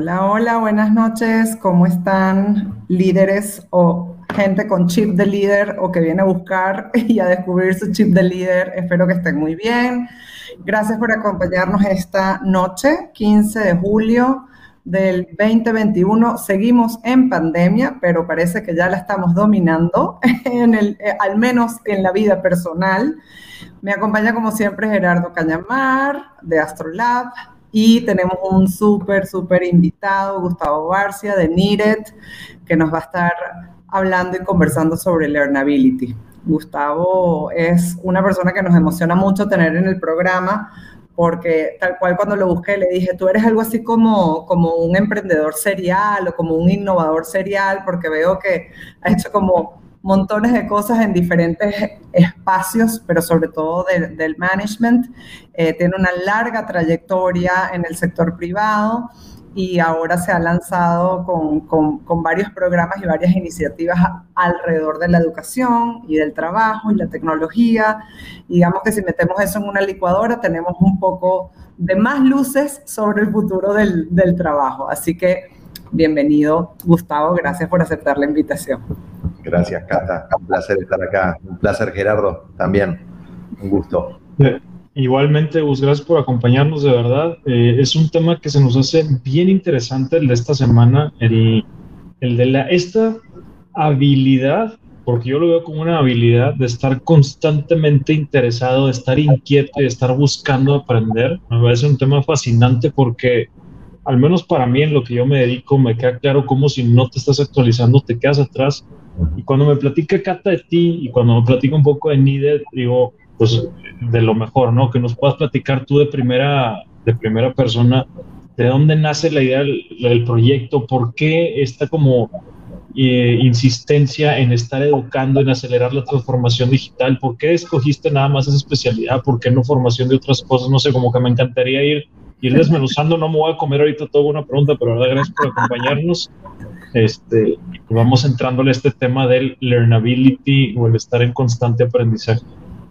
Hola, hola, buenas noches. ¿Cómo están líderes o gente con chip de líder o que viene a buscar y a descubrir su chip de líder? Espero que estén muy bien. Gracias por acompañarnos esta noche, 15 de julio del 2021. Seguimos en pandemia, pero parece que ya la estamos dominando, eh, al menos en la vida personal. Me acompaña como siempre Gerardo Cañamar de Astrolab y tenemos un súper, súper invitado, Gustavo Barcia de NIRET, que nos va a estar hablando y conversando sobre learnability. Gustavo es una persona que nos emociona mucho tener en el programa porque tal cual cuando lo busqué le dije, tú eres algo así como, como un emprendedor serial o como un innovador serial, porque veo que ha hecho como montones de cosas en diferentes espacios, pero sobre todo del management. Eh, tiene una larga trayectoria en el sector privado y ahora se ha lanzado con, varios programas y varias iniciativas alrededor de la educación y del trabajo y la tecnología. digamos que si metemos eso en una licuadora, tenemos un poco de más luces sobre el futuro del, del trabajo. Así que bienvenido, Gustavo, gracias por aceptar la invitación. Gracias, Cata. Un placer estar acá. Un placer, Gerardo, también. Un gusto. Igualmente, Gus, gracias por acompañarnos, de verdad. Eh, es un tema que se nos hace bien interesante el de esta semana, el, el de la, esta habilidad, porque yo lo veo como una habilidad de estar constantemente interesado, de estar inquieto y de estar buscando aprender. Me parece un tema fascinante porque, al menos para mí, en lo que yo me dedico, me queda claro cómo si no te estás actualizando, te quedas atrás. Y cuando me platica Cata de ti y cuando me platica un poco de Nide, digo, pues de lo mejor, ¿no? Que nos puedas platicar tú de primera, de primera persona, de dónde nace la idea del, proyecto, por qué esta como eh, insistencia en estar educando, en acelerar la transformación digital, por qué escogiste nada más esa especialidad, por qué no formación de otras cosas, no sé, como que me encantaría ir, ir desmenuzando, no me voy a comer ahorita toda una pregunta, pero la verdad gracias por acompañarnos. Este, vamos entrándole a este tema del learnability o el estar en constante aprendizaje.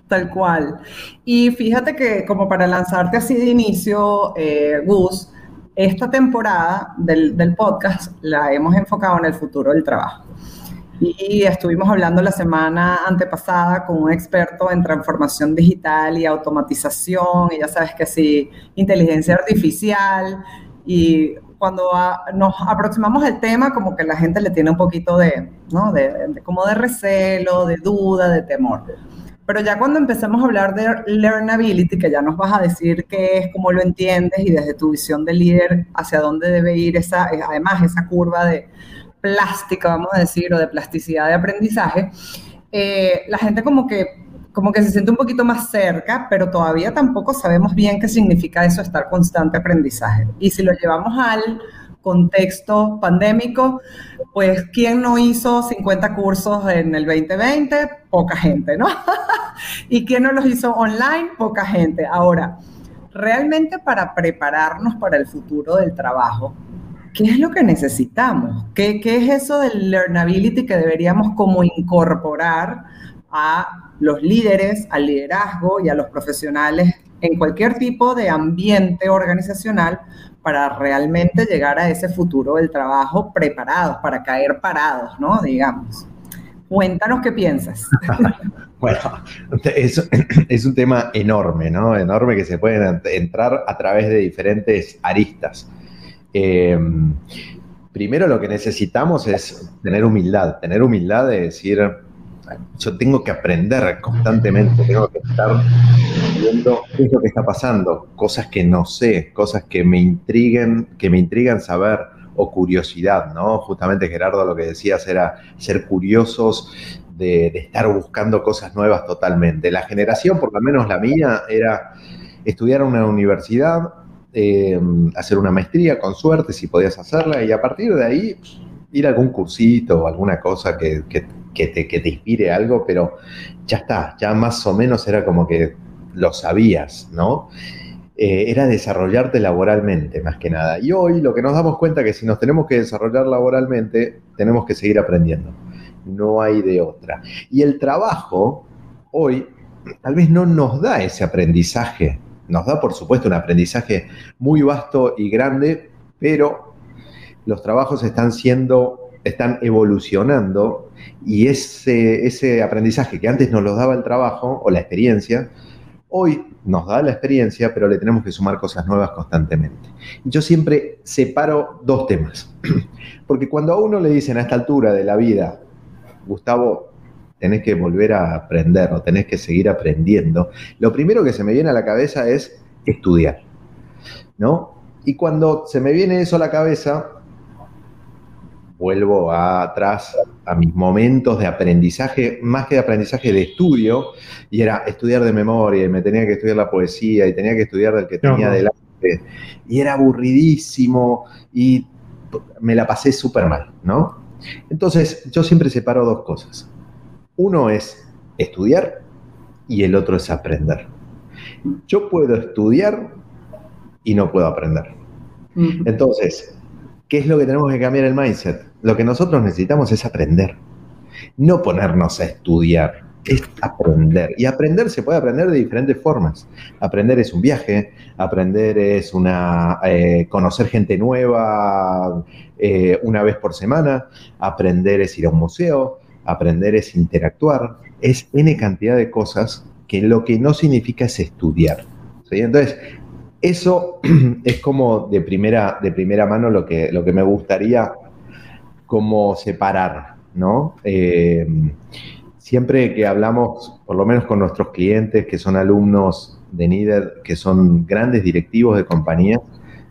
Tal cual. Y fíjate que como para lanzarte así de inicio, eh, Gus, esta temporada del, del, podcast la hemos enfocado en el futuro del trabajo. Y estuvimos hablando la semana antepasada con un experto en transformación digital y automatización, y ya sabes que sí, inteligencia artificial. Y cuando nos aproximamos al tema, como que la gente le tiene un poquito de, ¿no? de, como de recelo, de duda, de temor. Pero ya cuando empezamos a hablar de learnability, que ya nos vas a decir qué es, cómo lo entiendes y desde tu visión de líder hacia dónde debe ir esa, además esa curva de plástica, vamos a decir, o de plasticidad de aprendizaje, eh, la gente como que, como que se siente un poquito más cerca, pero todavía tampoco sabemos bien qué significa eso, estar constante aprendizaje. Y si lo llevamos al contexto pandémico, pues ¿quién no hizo 50 cursos en el 2020? Poca gente, ¿no? ¿Y quién no los hizo online? Poca gente. Ahora, realmente para prepararnos para el futuro del trabajo, ¿qué es lo que necesitamos? ¿Qué, qué es eso del learnability que deberíamos como incorporar a los líderes, al liderazgo y a los profesionales en cualquier tipo de ambiente organizacional para realmente llegar a ese futuro del trabajo preparados, para caer parados, ¿no? Digamos. Cuéntanos qué piensas. bueno, es, es, un tema enorme, ¿no? Enorme que se puede entrar a través de diferentes aristas. Em, primero lo que necesitamos es tener humildad, tener humildad de decir, yo tengo que aprender constantemente, tengo que estar viendo qué es lo que está pasando, cosas que no sé, cosas que me intriguen, que me intrigan saber o curiosidad, ¿no? Justamente Gerardo lo que decías era ser curiosos de, estar buscando cosas nuevas totalmente. La generación, por lo menos la mía, era estudiar en una universidad, eh, hacer una maestría con suerte si podías hacerla y a partir de ahí ir a algún cursito o alguna cosa que, que que te, inspire algo, pero ya está, ya más o menos era como que lo sabías, ¿no? Eh, era desarrollarte laboralmente, más que nada. Y hoy lo que nos damos cuenta es que si nos tenemos que desarrollar laboralmente, tenemos que seguir aprendiendo. No hay de otra. Y el trabajo, hoy, tal vez no nos da ese aprendizaje. Nos da, por supuesto, un aprendizaje muy vasto y grande, pero los trabajos están siendo, están evolucionando y ese, ese aprendizaje que antes nos lo daba el trabajo o la experiencia, hoy nos da la experiencia, pero le tenemos que sumar cosas nuevas constantemente. Yo siempre separo dos temas, porque cuando a uno le dicen a esta altura de la vida, Gustavo, tenés que volver a aprender o tenés que seguir aprendiendo, lo primero que se me viene a la cabeza es estudiar, ¿no? Y cuando se me viene eso a la cabeza, vuelvo atrás a mis momentos de aprendizaje, más que de aprendizaje de estudio, y era estudiar de memoria, y me tenía que estudiar la poesía, y tenía que estudiar del que tenía delante, y era aburridísimo, y me la pasé súper mal, ¿no? Entonces, yo siempre separo dos cosas. Uno es estudiar y el otro es aprender. Yo puedo estudiar y no puedo aprender. Entonces, ¿qué es lo que tenemos que cambiar el mindset? Lo que nosotros necesitamos es aprender, no ponernos a estudiar, es aprender. Y aprender se puede aprender de diferentes formas. Aprender es un viaje, aprender es una eh, conocer gente nueva eh, una vez por semana, aprender es ir a un museo, aprender es interactuar, es N cantidad de cosas que lo que no significa es estudiar. Entonces, eso es como de primera, de primera mano lo que, lo que me gustaría como separar, ¿no? Eh, siempre que hablamos, por lo menos con nuestros clientes que son alumnos de NIDER, que son grandes directivos de compañías,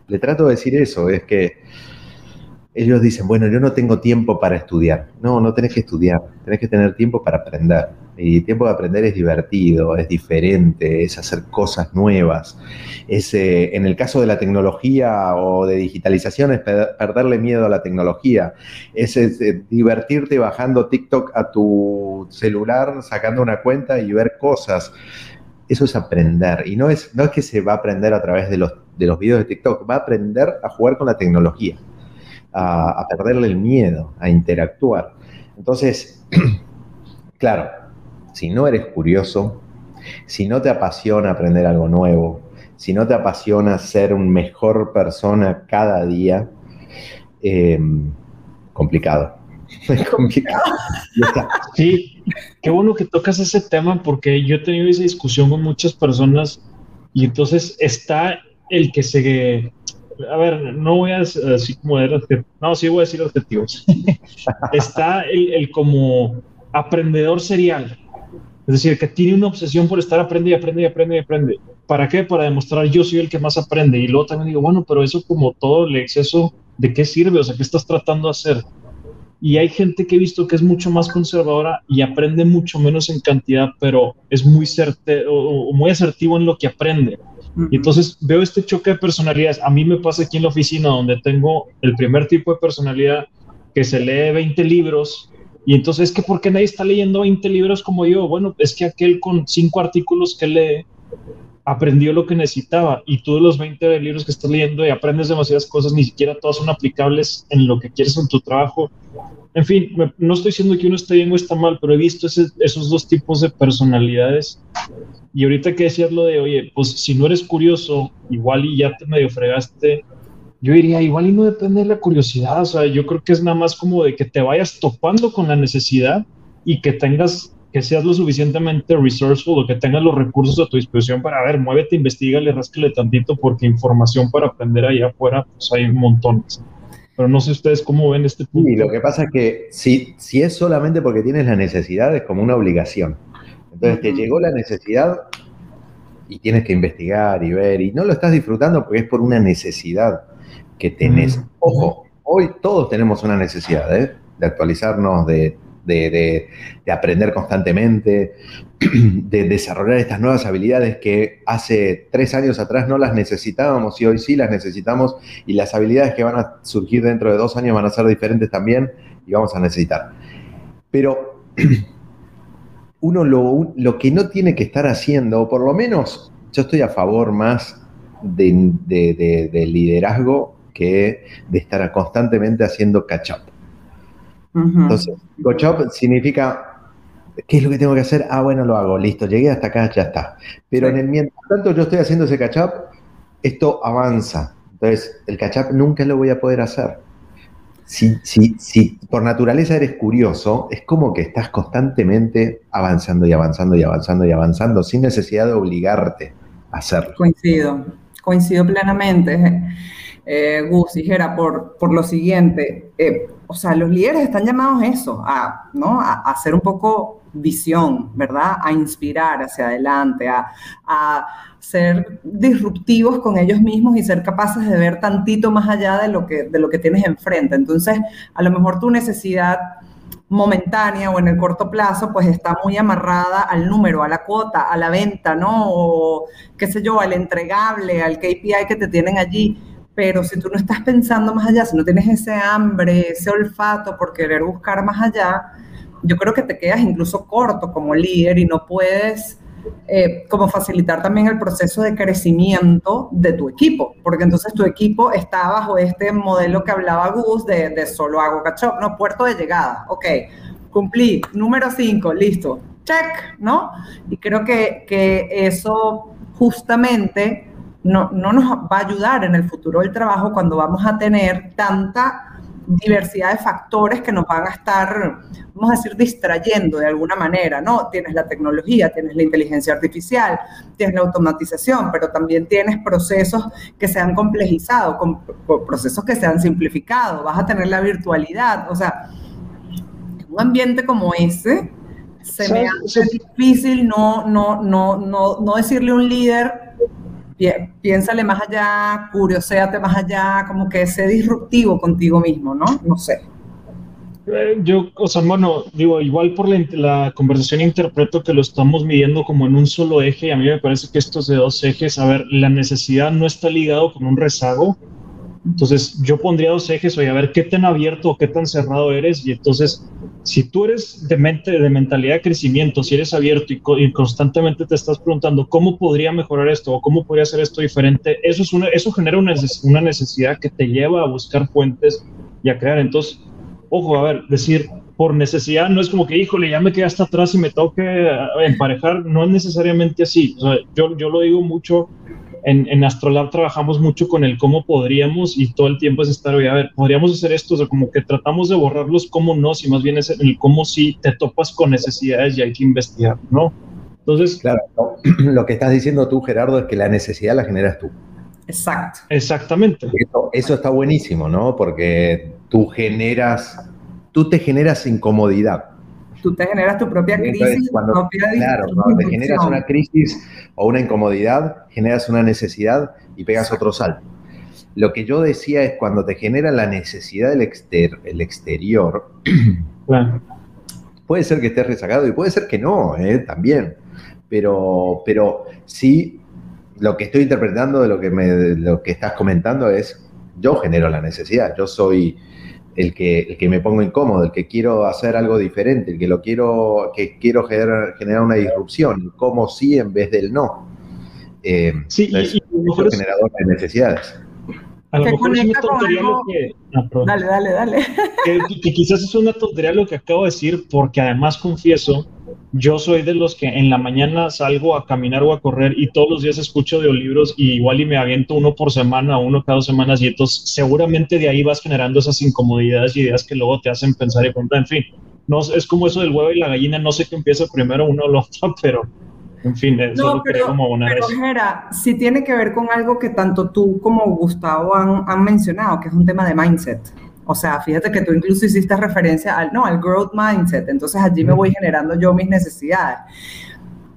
le trato de decir eso, es que ellos dicen, bueno, yo no tengo tiempo para estudiar. No, no tenés que estudiar, tenés que tener tiempo para aprender. Y tiempo de aprender es divertido, es diferente, es hacer cosas nuevas. Es, eh, en el caso de la tecnología o de digitalización, es perderle miedo a la tecnología. Es, eh, divertirte bajando TikTok a tu celular, sacando una cuenta y ver cosas. Eso es aprender. Y no es, no es que se va a aprender a través de los, de los videos de TikTok, va a aprender a jugar con la tecnología a, perderle el miedo, a interactuar. Entonces, claro, si no eres curioso, si no te apasiona aprender algo nuevo, si no te apasiona ser una mejor persona cada día, em, complicado. Es complicado. Sí, qué bueno que tocas ese tema porque yo he tenido esa discusión con muchas personas y entonces está el que se a ver, no voy a decir como de no, sí voy a decir objetivos. Está el, como aprendedor serial. Es decir, que tiene una obsesión por estar aprendiendo y aprende y aprende y aprende. ¿Para qué? Para demostrar yo soy el que más aprende. Y luego también digo, bueno, pero eso como todo el exceso, ¿de qué sirve? O sea, ¿qué estás tratando de hacer? Y hay gente que he visto que es mucho más conservadora y aprende mucho menos en cantidad, pero es muy, o muy asertivo en lo que aprende. Y entonces veo este choque de personalidades. A mí me pasa aquí en la oficina donde tengo el primer tipo de personalidad que se lee 20 libros y entonces es que ¿por qué nadie está leyendo 20 libros como yo? Bueno, es que aquel con cinco artículos que lee aprendió lo que necesitaba y tú de los 20 libros que estás leyendo y aprendes demasiadas cosas, ni siquiera todas son aplicables en lo que quieres en tu trabajo. En fin, no estoy diciendo que uno esté bien o está mal, pero he visto esos dos tipos de personalidades y ahorita que decías lo de, oye, pues si no eres curioso, igual y ya te medio fregaste, yo diría, igual y no depende de la curiosidad, o sea, yo creo que es nada más como de que te vayas topando con la necesidad y que tengas, que seas lo suficientemente resourceful o que tengas los recursos a tu disposición para, ver, muévete, investigale, rascale tantito, porque información para aprender allá afuera, pues hay montón. Pero no sé ustedes cómo ven este punto. Y lo que pasa es que si, si es solamente porque tienes la necesidad, es como una obligación. Entonces te llegó la necesidad y tienes que investigar y ver, y no lo estás disfrutando porque es por una necesidad que tenés. Ojo, hoy todos tenemos una necesidad ¿eh? de actualizarnos, de, aprender constantemente, de desarrollar estas nuevas habilidades que hace tres años atrás no las necesitábamos y hoy sí las necesitamos, y las habilidades que van a surgir dentro de dos años van a ser diferentes también y vamos a necesitar. Pero uno lo, que no tiene que estar haciendo, o por lo menos yo estoy a favor más de, liderazgo que de estar constantemente haciendo catch up. Entonces, catch up significa, ¿qué es lo que tengo que hacer? Ah, bueno, lo hago, listo, llegué hasta acá, ya está. Pero en el mientras tanto yo estoy haciendo ese catch up, esto avanza. Entonces, el catch up nunca lo voy a poder hacer. si, si, si por naturaleza eres curioso, es como que estás constantemente avanzando y avanzando y avanzando y avanzando sin necesidad de obligarte a hacerlo. Coincido, coincido plenamente. Eh, Gus dijera por, por lo siguiente, eh, o sea, los líderes están llamados a eso, a, ¿no? a, hacer un poco visión, ¿verdad? A inspirar hacia adelante, a, a ser disruptivos con ellos mismos y ser capaces de ver tantito más allá de lo que, de lo que tienes enfrente. Entonces, a lo mejor tu necesidad momentánea o en el corto plazo, pues está muy amarrada al número, a la cuota, a la venta, ¿no? O qué sé yo, al entregable, al KPI que te tienen allí. Pero si tú no estás pensando más allá, si no tienes ese hambre, ese olfato por querer buscar más allá, yo creo que te quedas incluso corto como líder y no puedes eh, como facilitar también el proceso de crecimiento de tu equipo, porque entonces tu equipo está bajo este modelo que hablaba Gus de, de solo hago catch no, puerto de llegada, ok, cumplí, número 5, listo, check, ¿no? Y creo que, que eso justamente no, no nos va a ayudar en el futuro del trabajo cuando vamos a tener tanta diversidad de factores que nos van a estar, vamos a decir, distrayendo de alguna manera, ¿no? Tienes la tecnología, tienes la inteligencia artificial, tienes la automatización, pero también tienes procesos que se han complejizado, con, procesos que se han simplificado, vas a tener la virtualidad, o sea, un ambiente como ese, se me hace difícil no, no, no, no, no decirle a un líder, piénsale más allá, curioséate más allá, como que sé disruptivo contigo mismo, ¿no? No sé. Eh, yo, o sea, bueno, digo, igual por la, la, conversación interpreto que lo estamos midiendo como en un solo eje y a mí me parece que estos de dos ejes, a ver, la necesidad no está ligado con un rezago, entonces yo pondría dos ejes, oye, a ver qué tan abierto o qué tan cerrado eres y entonces si tú eres de mente, de mentalidad de crecimiento, si eres abierto y, constantemente te estás preguntando cómo podría mejorar esto o cómo podría hacer esto diferente, eso, es una, eso genera una, una necesidad que te lleva a buscar fuentes y a crear. Entonces, ojo, a ver, decir por necesidad no es como que, híjole, ya me quedé hasta atrás y me toque eh, emparejar, no es necesariamente así. O sea, yo, yo lo digo mucho en, en, Astrolab trabajamos mucho con el cómo podríamos y todo el tiempo es estar, oye, a ver, podríamos hacer esto, o sea, como que tratamos de borrar los cómo no, si más bien es el cómo sí te topas con necesidades y hay que investigar, ¿no? Entonces... Claro, lo que estás diciendo tú, Gerardo, es que la necesidad la generas tú. Exacto. Exactamente. Eso, eso está buenísimo, ¿no? Porque tú generas, tú te generas incomodidad tú te generas tu propia crisis. cuando, claro, cuando te generas una crisis o una incomodidad, generas una necesidad y pegas otro salto. Lo que yo decía es cuando te genera la necesidad del el exterior, puede ser que estés rezagado y puede ser que no, ¿eh? también. Pero, pero sí, lo que estoy interpretando de lo que, me, lo que estás comentando es, yo genero la necesidad, yo soy el que, el que me pongo incómodo, el que quiero hacer algo diferente, el que lo quiero, que quiero generar, generar una disrupción, el cómo sí en vez del no. Eh, sí, es un generador de necesidades. A lo mejor es una tontería lo que. Ah, dale, dale, dale. Que, que, quizás es una tontería lo que acabo de decir, porque además confieso yo soy de los que en la mañana salgo a caminar o a correr y todos los días escucho audiolibros y igual y me aviento uno por semana, uno cada dos semanas y entonces seguramente de ahí vas generando esas incomodidades y ideas que luego te hacen pensar y preguntar, en fin, no, es como eso del huevo y la gallina, no sé qué empieza primero uno o lo otro, pero en fin, eso no, pero, como una pero Jera, sí tiene que ver con algo que tanto tú como Gustavo han, han mencionado, que es un tema de mindset. O sea, fíjate que tú incluso hiciste referencia al, no, al growth mindset, entonces allí me voy generando yo mis necesidades.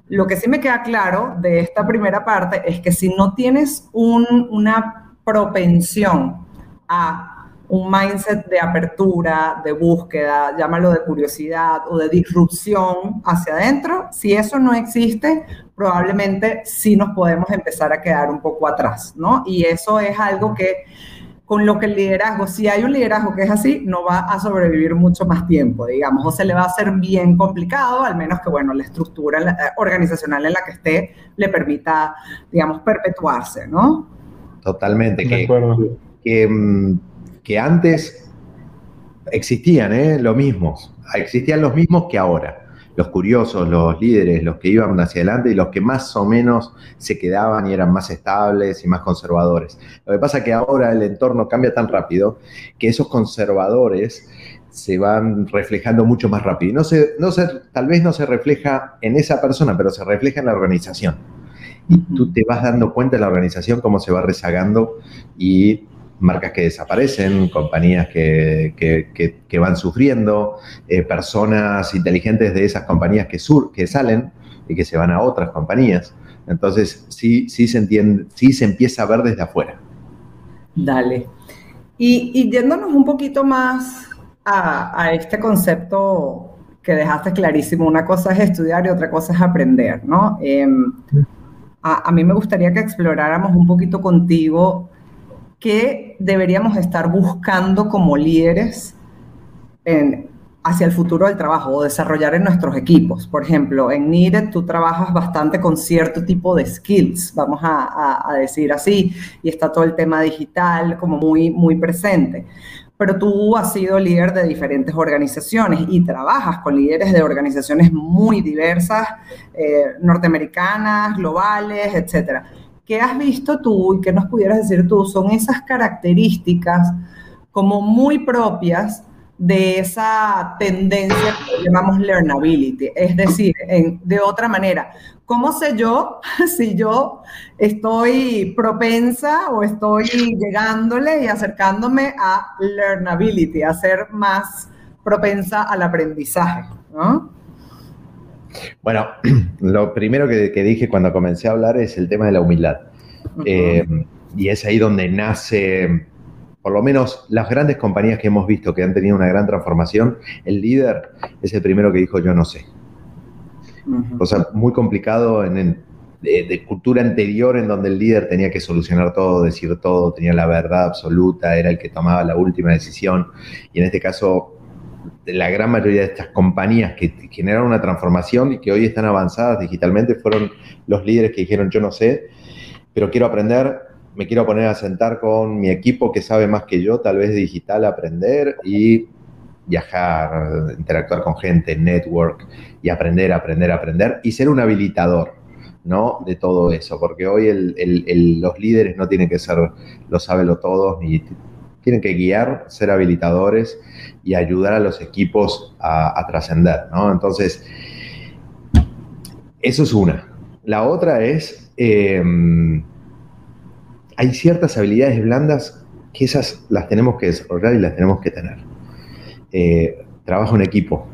Lo que sí me queda claro de esta primera parte es que si no tienes una propensión a un mindset de apertura, de búsqueda, llámalo de curiosidad o de disrupción hacia adentro, si eso no existe, probablemente sí nos podemos empezar a quedar un poco atrás, ¿no? Y eso es algo que con lo que el liderazgo, si hay un liderazgo que es así, no va a sobrevivir mucho más tiempo, digamos, o se le va a hacer bien complicado, al menos que, bueno, la estructura eh, organizacional en la que esté le permita, digamos, perpetuarse, ¿no? Totalmente, que, que, mm, que, antes existían ¿eh? los mismos, existían los mismos que ahora. Los curiosos, los líderes, los que iban hacia adelante y los que más o menos se quedaban y eran más estables y más conservadores. Lo que pasa es que ahora el entorno cambia tan rápido que esos conservadores se van reflejando mucho más rápido. no se, no se, tal vez no se refleja en esa persona, pero se refleja en la organización. Y tú te vas dando cuenta de la organización cómo se va rezagando y marcas que desaparecen, compañías que, que, van sufriendo, eh, personas inteligentes de esas compañías que, sur, que salen y que se van a otras compañías. Entonces, sí, sí se entiende, sí se empieza a ver desde afuera. Dale. Y, y yéndonos un poquito más a, a, este concepto que dejaste clarísimo, una cosa es estudiar y otra cosa es aprender, ¿no? Em, a, a, mí me gustaría que exploráramos un poquito contigo que deberíamos estar buscando como líderes hacia el futuro del trabajo o desarrollar en nuestros equipos. Por ejemplo, en Needed tú trabajas bastante con cierto tipo de skills, vamos a, decir así, y está todo el tema digital como muy, muy presente. Pero tú has sido líder de diferentes organizaciones y trabajas con líderes de organizaciones muy diversas, eh, norteamericanas, globales, etcétera ¿qué has visto tú y qué nos pudieras decir tú son esas características como muy propias de esa tendencia que llamamos learnability? Es decir, de otra manera, ¿cómo sé yo si yo estoy propensa o estoy llegándole y acercándome a learnability, a ser más propensa al aprendizaje? ¿no? Bueno, lo primero que, dije cuando comencé a hablar es el tema de la humildad. Eh, y es ahí donde nace, por lo menos las grandes compañías que hemos visto que han tenido una gran transformación, el líder es el primero que dijo yo no sé. O sea, muy complicado en, de, cultura anterior en donde el líder tenía que solucionar todo, decir todo, tenía la verdad absoluta, era el que tomaba la última decisión. Y en este caso la gran mayoría de estas compañías que generaron una transformación y que hoy están avanzadas digitalmente fueron los líderes que dijeron yo no sé, pero quiero aprender, me quiero poner a sentar con mi equipo que sabe más que yo, tal vez digital, aprender y viajar, interactuar con gente, network y aprender, aprender, aprender y ser un habilitador. ¿no? De todo eso, porque hoy los líderes no tienen que ser los sábelo todos ni tienen que guiar, ser habilitadores y ayudar a los equipos a, trascender, ¿no? Entonces, eso es una. La otra es, em, hay ciertas habilidades blandas que esas las tenemos que desarrollar y las tenemos que tener. Eh, trabajo en equipo.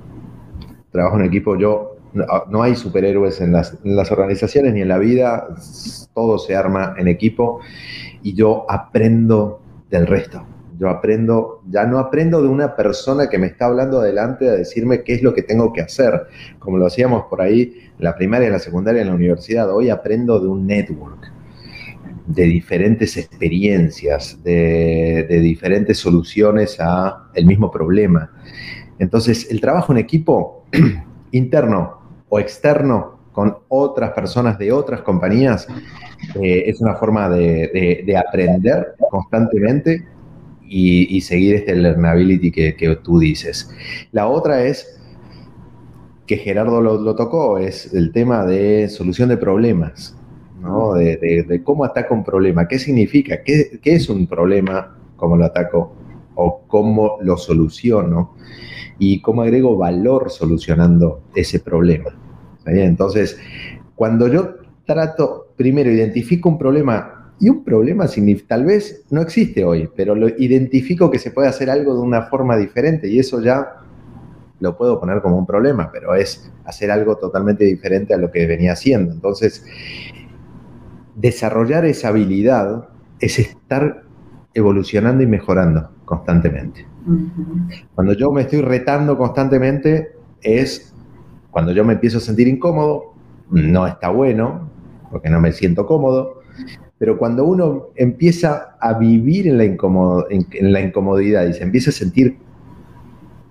Trabajo en equipo. Yo, no, hay superhéroes en las organizaciones ni en la vida. Todo se arma en equipo y yo aprendo del resto. Yo aprendo, ya no aprendo de una persona que me está hablando adelante a decirme qué es lo que tengo que hacer, como lo hacíamos por ahí en la primaria, en la secundaria, en la universidad. Hoy aprendo de un network, de diferentes experiencias, de, diferentes soluciones a el mismo problema. Entonces, el trabajo en equipo, interno o externo, con otras personas de otras compañías, eh, es una forma de aprender constantemente y, seguir este learnability que, que, tú dices. La otra es, que Gerardo lo, tocó, es el tema de solución de problemas, ¿no? de, cómo ataco un problema, qué significa, ¿Qué, qué es un problema, cómo lo ataco o cómo lo soluciono y cómo agrego valor solucionando ese problema. Entonces, cuando yo trato, primero identifico un problema y un problema tal vez no existe hoy, pero lo identifico que se puede hacer algo de una forma diferente y eso ya lo puedo poner como un problema, pero es hacer algo totalmente diferente a lo que venía haciendo. Entonces, desarrollar esa habilidad es estar evolucionando y mejorando constantemente. Cuando yo me estoy retando constantemente es cuando yo me empiezo a sentir incómodo, no está bueno, porque no me siento cómodo, pero cuando uno empieza a vivir en la, incomodidad y se empieza a sentir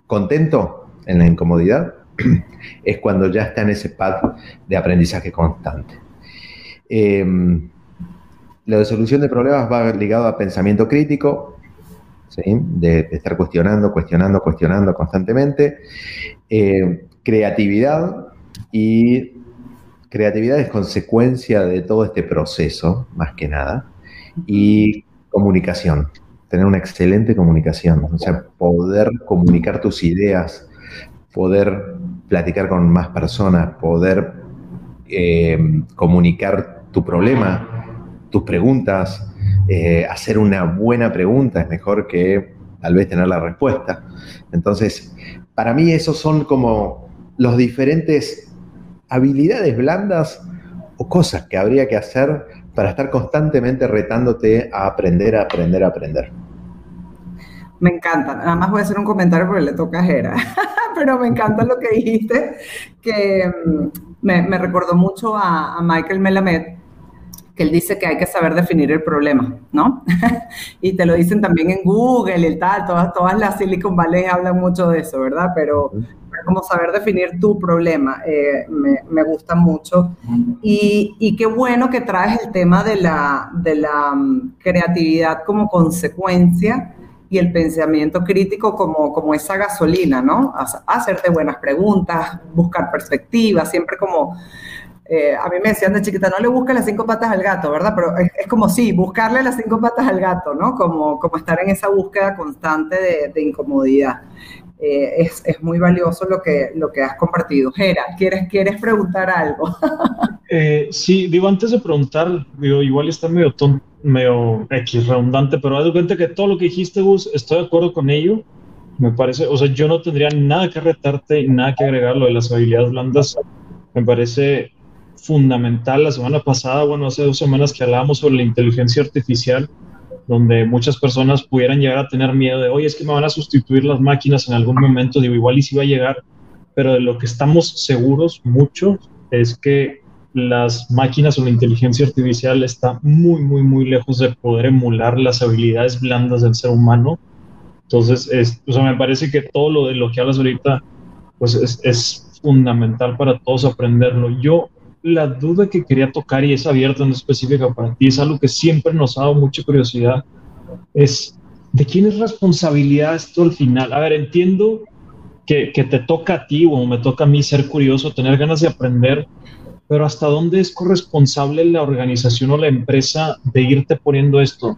contento en la incomodidad, es cuando ya está en ese path de aprendizaje constante. Em, la solución de problemas va ligado a pensamiento crítico, de, estar cuestionando, cuestionando, cuestionando constantemente. Eh, creatividad y creatividad es consecuencia de todo este proceso, más que nada, y comunicación, tener una excelente comunicación, o sea, poder comunicar tus ideas, poder platicar con más personas, poder eh, comunicar tu problema, tus preguntas, eh, hacer una buena pregunta es mejor que tal vez tener la respuesta. Entonces, para mí esos son como los diferentes habilidades blandas o cosas que habría que hacer para estar constantemente retándote a aprender, a aprender, a aprender. Me encanta. Nada más voy a hacer un comentario porque le toca a Jera. Pero me encanta lo que dijiste, que mm, me, recordó mucho a, Michael Melamed, que él dice que hay que saber definir el problema, ¿no? y te lo dicen también en Google y tal, todas, todas las Silicon Valley hablan mucho de eso, ¿verdad? Pero como saber definir tu problema, eh, me, gusta mucho. Y, qué bueno que traes el tema de la, de la mm, creatividad como consecuencia y el pensamiento crítico como, como esa gasolina, ¿no? Hacerte buenas preguntas, buscar perspectivas, siempre como, eh, a mí me decían de chiquita, no le busques las cinco patas al gato, ¿verdad? Pero es, como sí, buscarle las cinco patas al gato, ¿no? Como, como estar en esa búsqueda constante de, incomodidad. Eh, es, es, muy valioso lo que, lo que has compartido. Gera, ¿quieres, ¿quieres preguntar algo? eh, sí, digo, antes de preguntar, digo, igual está medio tonto medio X redundante, pero haz de cuenta que todo lo que dijiste, Gus, estoy de acuerdo con ello. Me parece, o sea, yo no tendría nada que retarte y nada que agregar lo de las habilidades blandas. Me parece fundamental. La semana pasada, bueno, hace dos semanas que hablábamos sobre la inteligencia artificial, donde muchas personas pudieran llegar a tener miedo de, oye, es que me van a sustituir las máquinas en algún momento. Digo, igual y si va a llegar, pero de lo que estamos seguros mucho es que las máquinas o la inteligencia artificial está muy, muy, muy lejos de poder emular las habilidades blandas del ser humano. Entonces, es, o me parece que todo lo de lo que hablas ahorita, pues es, es fundamental para todos aprenderlo. Yo, la duda que quería tocar, y es abierta, en específica para ti, es algo que siempre nos ha dado mucha curiosidad, es de quién es responsabilidad esto al final. A ver, entiendo que, que te toca a ti o me toca a mí ser curioso, tener ganas de aprender, pero ¿hasta dónde es corresponsable la organización o la empresa de irte poniendo esto?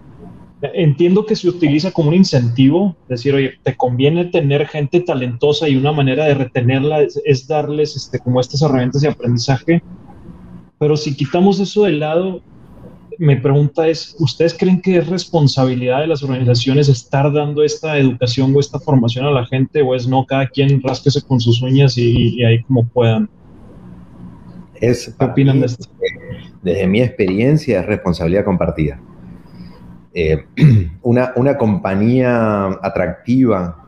Entiendo que se utiliza como un incentivo, decir, oye, te conviene tener gente talentosa y una manera de retenerla es, darles este, como estas herramientas de aprendizaje, pero si quitamos eso de lado, mi pregunta es, ¿ustedes creen que es responsabilidad de las organizaciones estar dando esta educación o esta formación a la gente o es no, cada quien rasquese con sus uñas y, y ahí como puedan? Es, ¿Qué opinan de esto? Desde mi experiencia es responsabilidad compartida. Eh, una, una compañía atractiva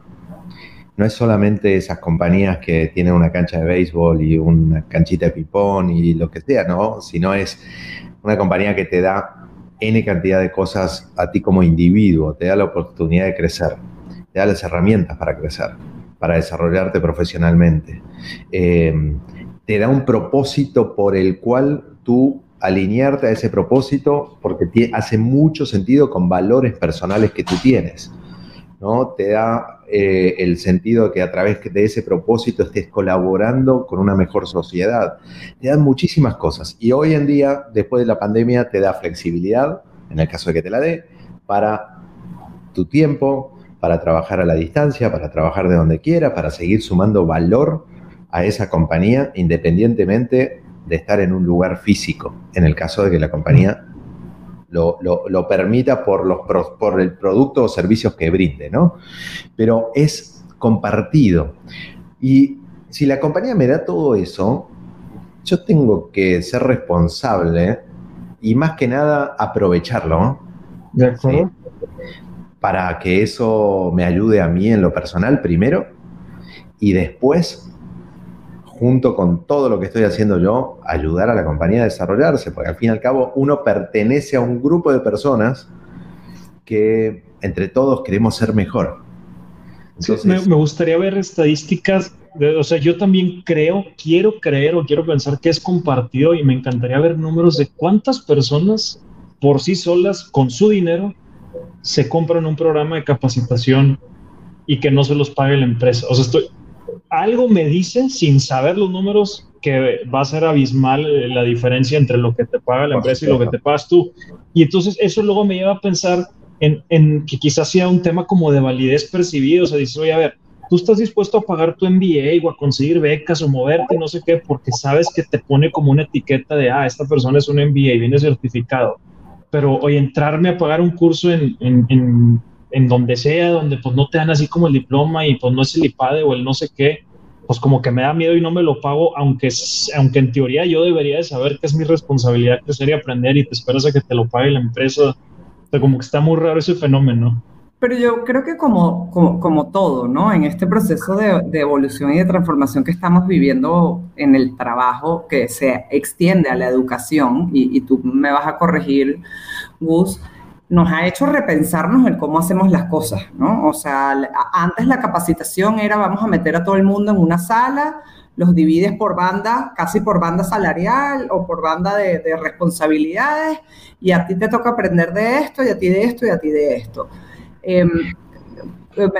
no es solamente esas compañías que tienen una cancha de béisbol y una canchita de pipón y lo que sea, ¿no? Sino es una compañía que te da N cantidad de cosas a ti como individuo, te da la oportunidad de crecer, te da las herramientas para crecer, para desarrollarte profesionalmente. Eh, te da un propósito por el cual tú alinearte a ese propósito porque hace mucho sentido con valores personales que tú tienes. ¿no? Te da eh, el sentido de que a través de ese propósito estés colaborando con una mejor sociedad. Te dan muchísimas cosas. Y hoy en día, después de la pandemia, te da flexibilidad, en el caso de que te la dé, para tu tiempo, para trabajar a la distancia, para trabajar de donde quiera, para seguir sumando valor a esa compañía independientemente de estar en un lugar físico, en el caso de que la compañía lo, permita por, los, por el producto o servicios que brinde, ¿no? Pero es compartido. Y si la compañía me da todo eso, yo tengo que ser responsable y más que nada aprovecharlo. ¿De acuerdo? Para que eso me ayude a mí en lo personal primero y después junto con todo lo que estoy haciendo yo, ayudar a la compañía a desarrollarse, porque al fin y al cabo uno pertenece a un grupo de personas que entre todos queremos ser mejor. me, gustaría ver estadísticas, o sea, yo también creo, quiero creer o quiero pensar que es compartido y me encantaría ver números de cuántas personas por sí solas, con su dinero, se compran un programa de capacitación y que no se los pague la empresa. O sea, estoy, algo me dice, sin saber los números, que va a ser abismal eh, la diferencia entre lo que te paga la empresa y lo que te pagas tú. Y entonces eso luego me lleva a pensar en, en que quizás sea un tema como de validez percibida. O sea, dices, oye, a ver, tú estás dispuesto a pagar tu MBA o a conseguir becas o moverte, no sé qué, porque sabes que te pone como una etiqueta de, ah, esta persona es un MBA, viene certificado. Pero, oye, entrarme a pagar un curso en, en, en, donde sea, donde pues no te dan así como el diploma y pues no es el IPADE o el no sé qué, pues como que me da miedo y no me lo pago, aunque, aunque en teoría yo debería de saber que es mi responsabilidad crecer y aprender y te esperas a que te lo pague la empresa. O sea, como que está muy raro ese fenómeno. Pero yo creo que como, como, todo, ¿no? En este proceso de, evolución y de transformación que estamos viviendo en el trabajo, que se extiende a la educación, y, tú me vas a corregir, Gus, nos ha hecho repensarnos en cómo hacemos las cosas, ¿no? O sea, antes la capacitación era vamos a meter a todo el mundo en una sala, los divides por banda, casi por banda salarial o por banda de, de responsabilidades, y a ti te toca aprender de esto, y a ti de esto, y a ti de esto. Em,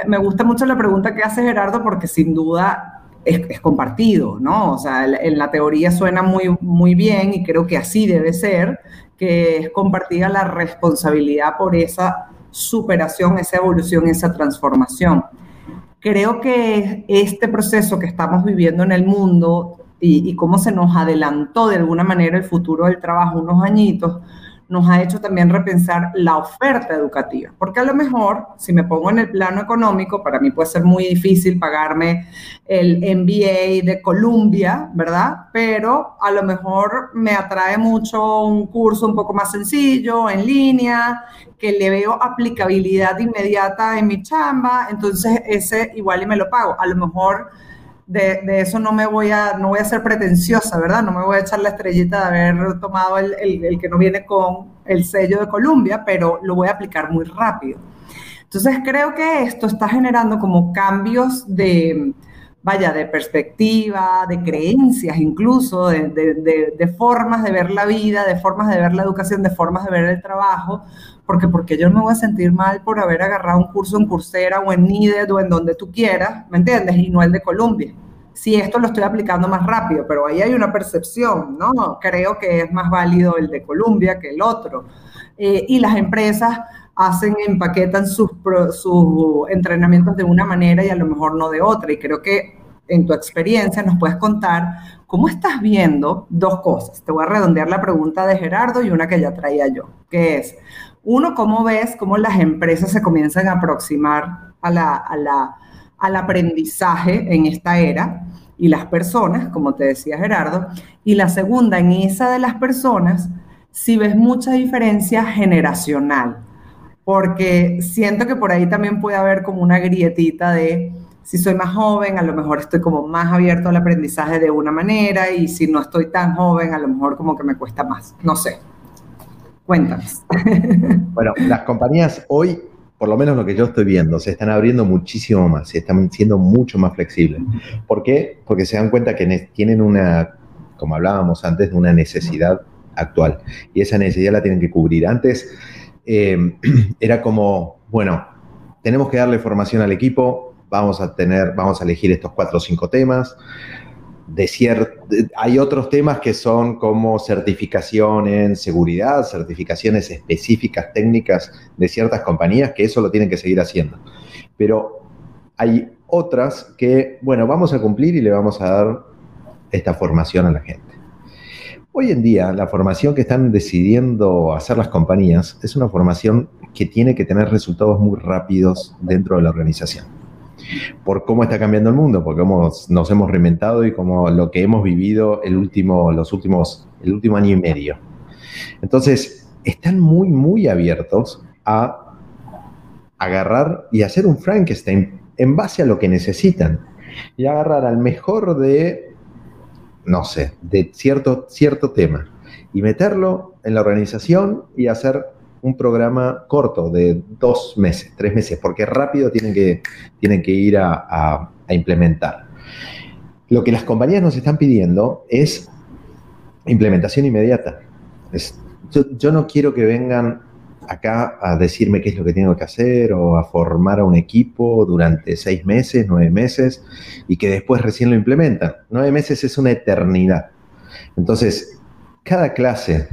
me gusta mucho la pregunta que hace Gerardo porque sin duda es, compartido, ¿no? O sea, en la teoría suena muy, muy bien y creo que así debe ser, que es compartida la responsabilidad por esa superación, esa evolución, esa transformación. Creo que este proceso que estamos viviendo en el mundo y, y cómo se nos adelantó de alguna manera el futuro del trabajo unos añitos, nos ha hecho también repensar la oferta educativa, porque a lo mejor, si me pongo en el plano económico, para mí puede ser muy difícil pagarme el MBA de Columbia, ¿verdad? Pero a lo mejor me atrae mucho un curso un poco más sencillo, en línea, que le veo aplicabilidad inmediata en mi chamba, entonces ese igual y me lo pago. A lo mejor de, eso no me voy a, no voy a ser pretenciosa, ¿verdad? No me voy a echar la estrellita de haber tomado el, el, que no viene con el sello de Columbia, pero lo voy a aplicar muy rápido. Entonces creo que esto está generando como cambios de, vaya, de perspectiva, de creencias incluso, de, de, de, formas de ver la vida, de formas de ver la educación, de formas de ver el trabajo, porque porque yo me voy a sentir mal por haber agarrado un curso en Coursera o en NIDED o en donde tú quieras, ¿me entiendes? Y no el de Columbia. Si esto lo estoy aplicando más rápido, pero ahí hay una percepción, ¿no? Creo que es más válido el de Columbia que el otro. Eh, y las empresas hacen, empaquetan sus, sus entrenamientos de una manera y a lo mejor no de otra. Y creo que en tu experiencia nos puedes contar cómo estás viendo dos cosas. Te voy a redondear la pregunta de Gerardo y una que ya traía yo, que es, uno, ¿cómo ves cómo las empresas se comienzan a aproximar al aprendizaje en esta era? Y las personas, como te decía Gerardo. Y la segunda, en esa de las personas, si ves mucha diferencia generacional, porque siento que por ahí también puede haber como una grietita de si soy más joven, a lo mejor estoy como más abierto al aprendizaje de una manera y si no estoy tan joven, a lo mejor como que me cuesta más. No sé. Cuéntanos. Bueno, las compañías hoy, por lo menos lo que yo estoy viendo, se están abriendo muchísimo más, se están siendo mucho más flexibles. ¿Por qué? Porque se dan cuenta que tienen una, como hablábamos antes, de una necesidad actual. Y esa necesidad la tienen que cubrir. Antes eh, era como, bueno, tenemos que darle formación al equipo, vamos a tener, vamos a elegir estos cuatro o cinco temas. De hay otros temas que son como certificación en seguridad, certificaciones específicas técnicas de ciertas compañías que eso lo tienen que seguir haciendo. Pero hay otras que, bueno, vamos a cumplir y le vamos a dar esta formación a la gente. Hoy en día, la formación que están decidiendo hacer las compañías es una formación que tiene que tener resultados muy rápidos dentro de la organización por cómo está cambiando el mundo, porque nos hemos reinventado y como lo que hemos vivido el último, los últimos, el último año y medio. Entonces, están muy, muy abiertos a agarrar y hacer un Frankenstein en base a lo que necesitan y agarrar al mejor de, no sé, de cierto, cierto tema y meterlo en la organización y hacer un programa corto de dos meses, tres meses, porque rápido tienen que, tienen que ir a, implementar. Lo que las compañías nos están pidiendo es implementación inmediata. yo, no quiero que vengan acá a decirme qué es lo que tengo que hacer o a formar a un equipo durante seis meses, nueve meses y que después recién lo implementan. Nueve meses es una eternidad. Entonces, cada clase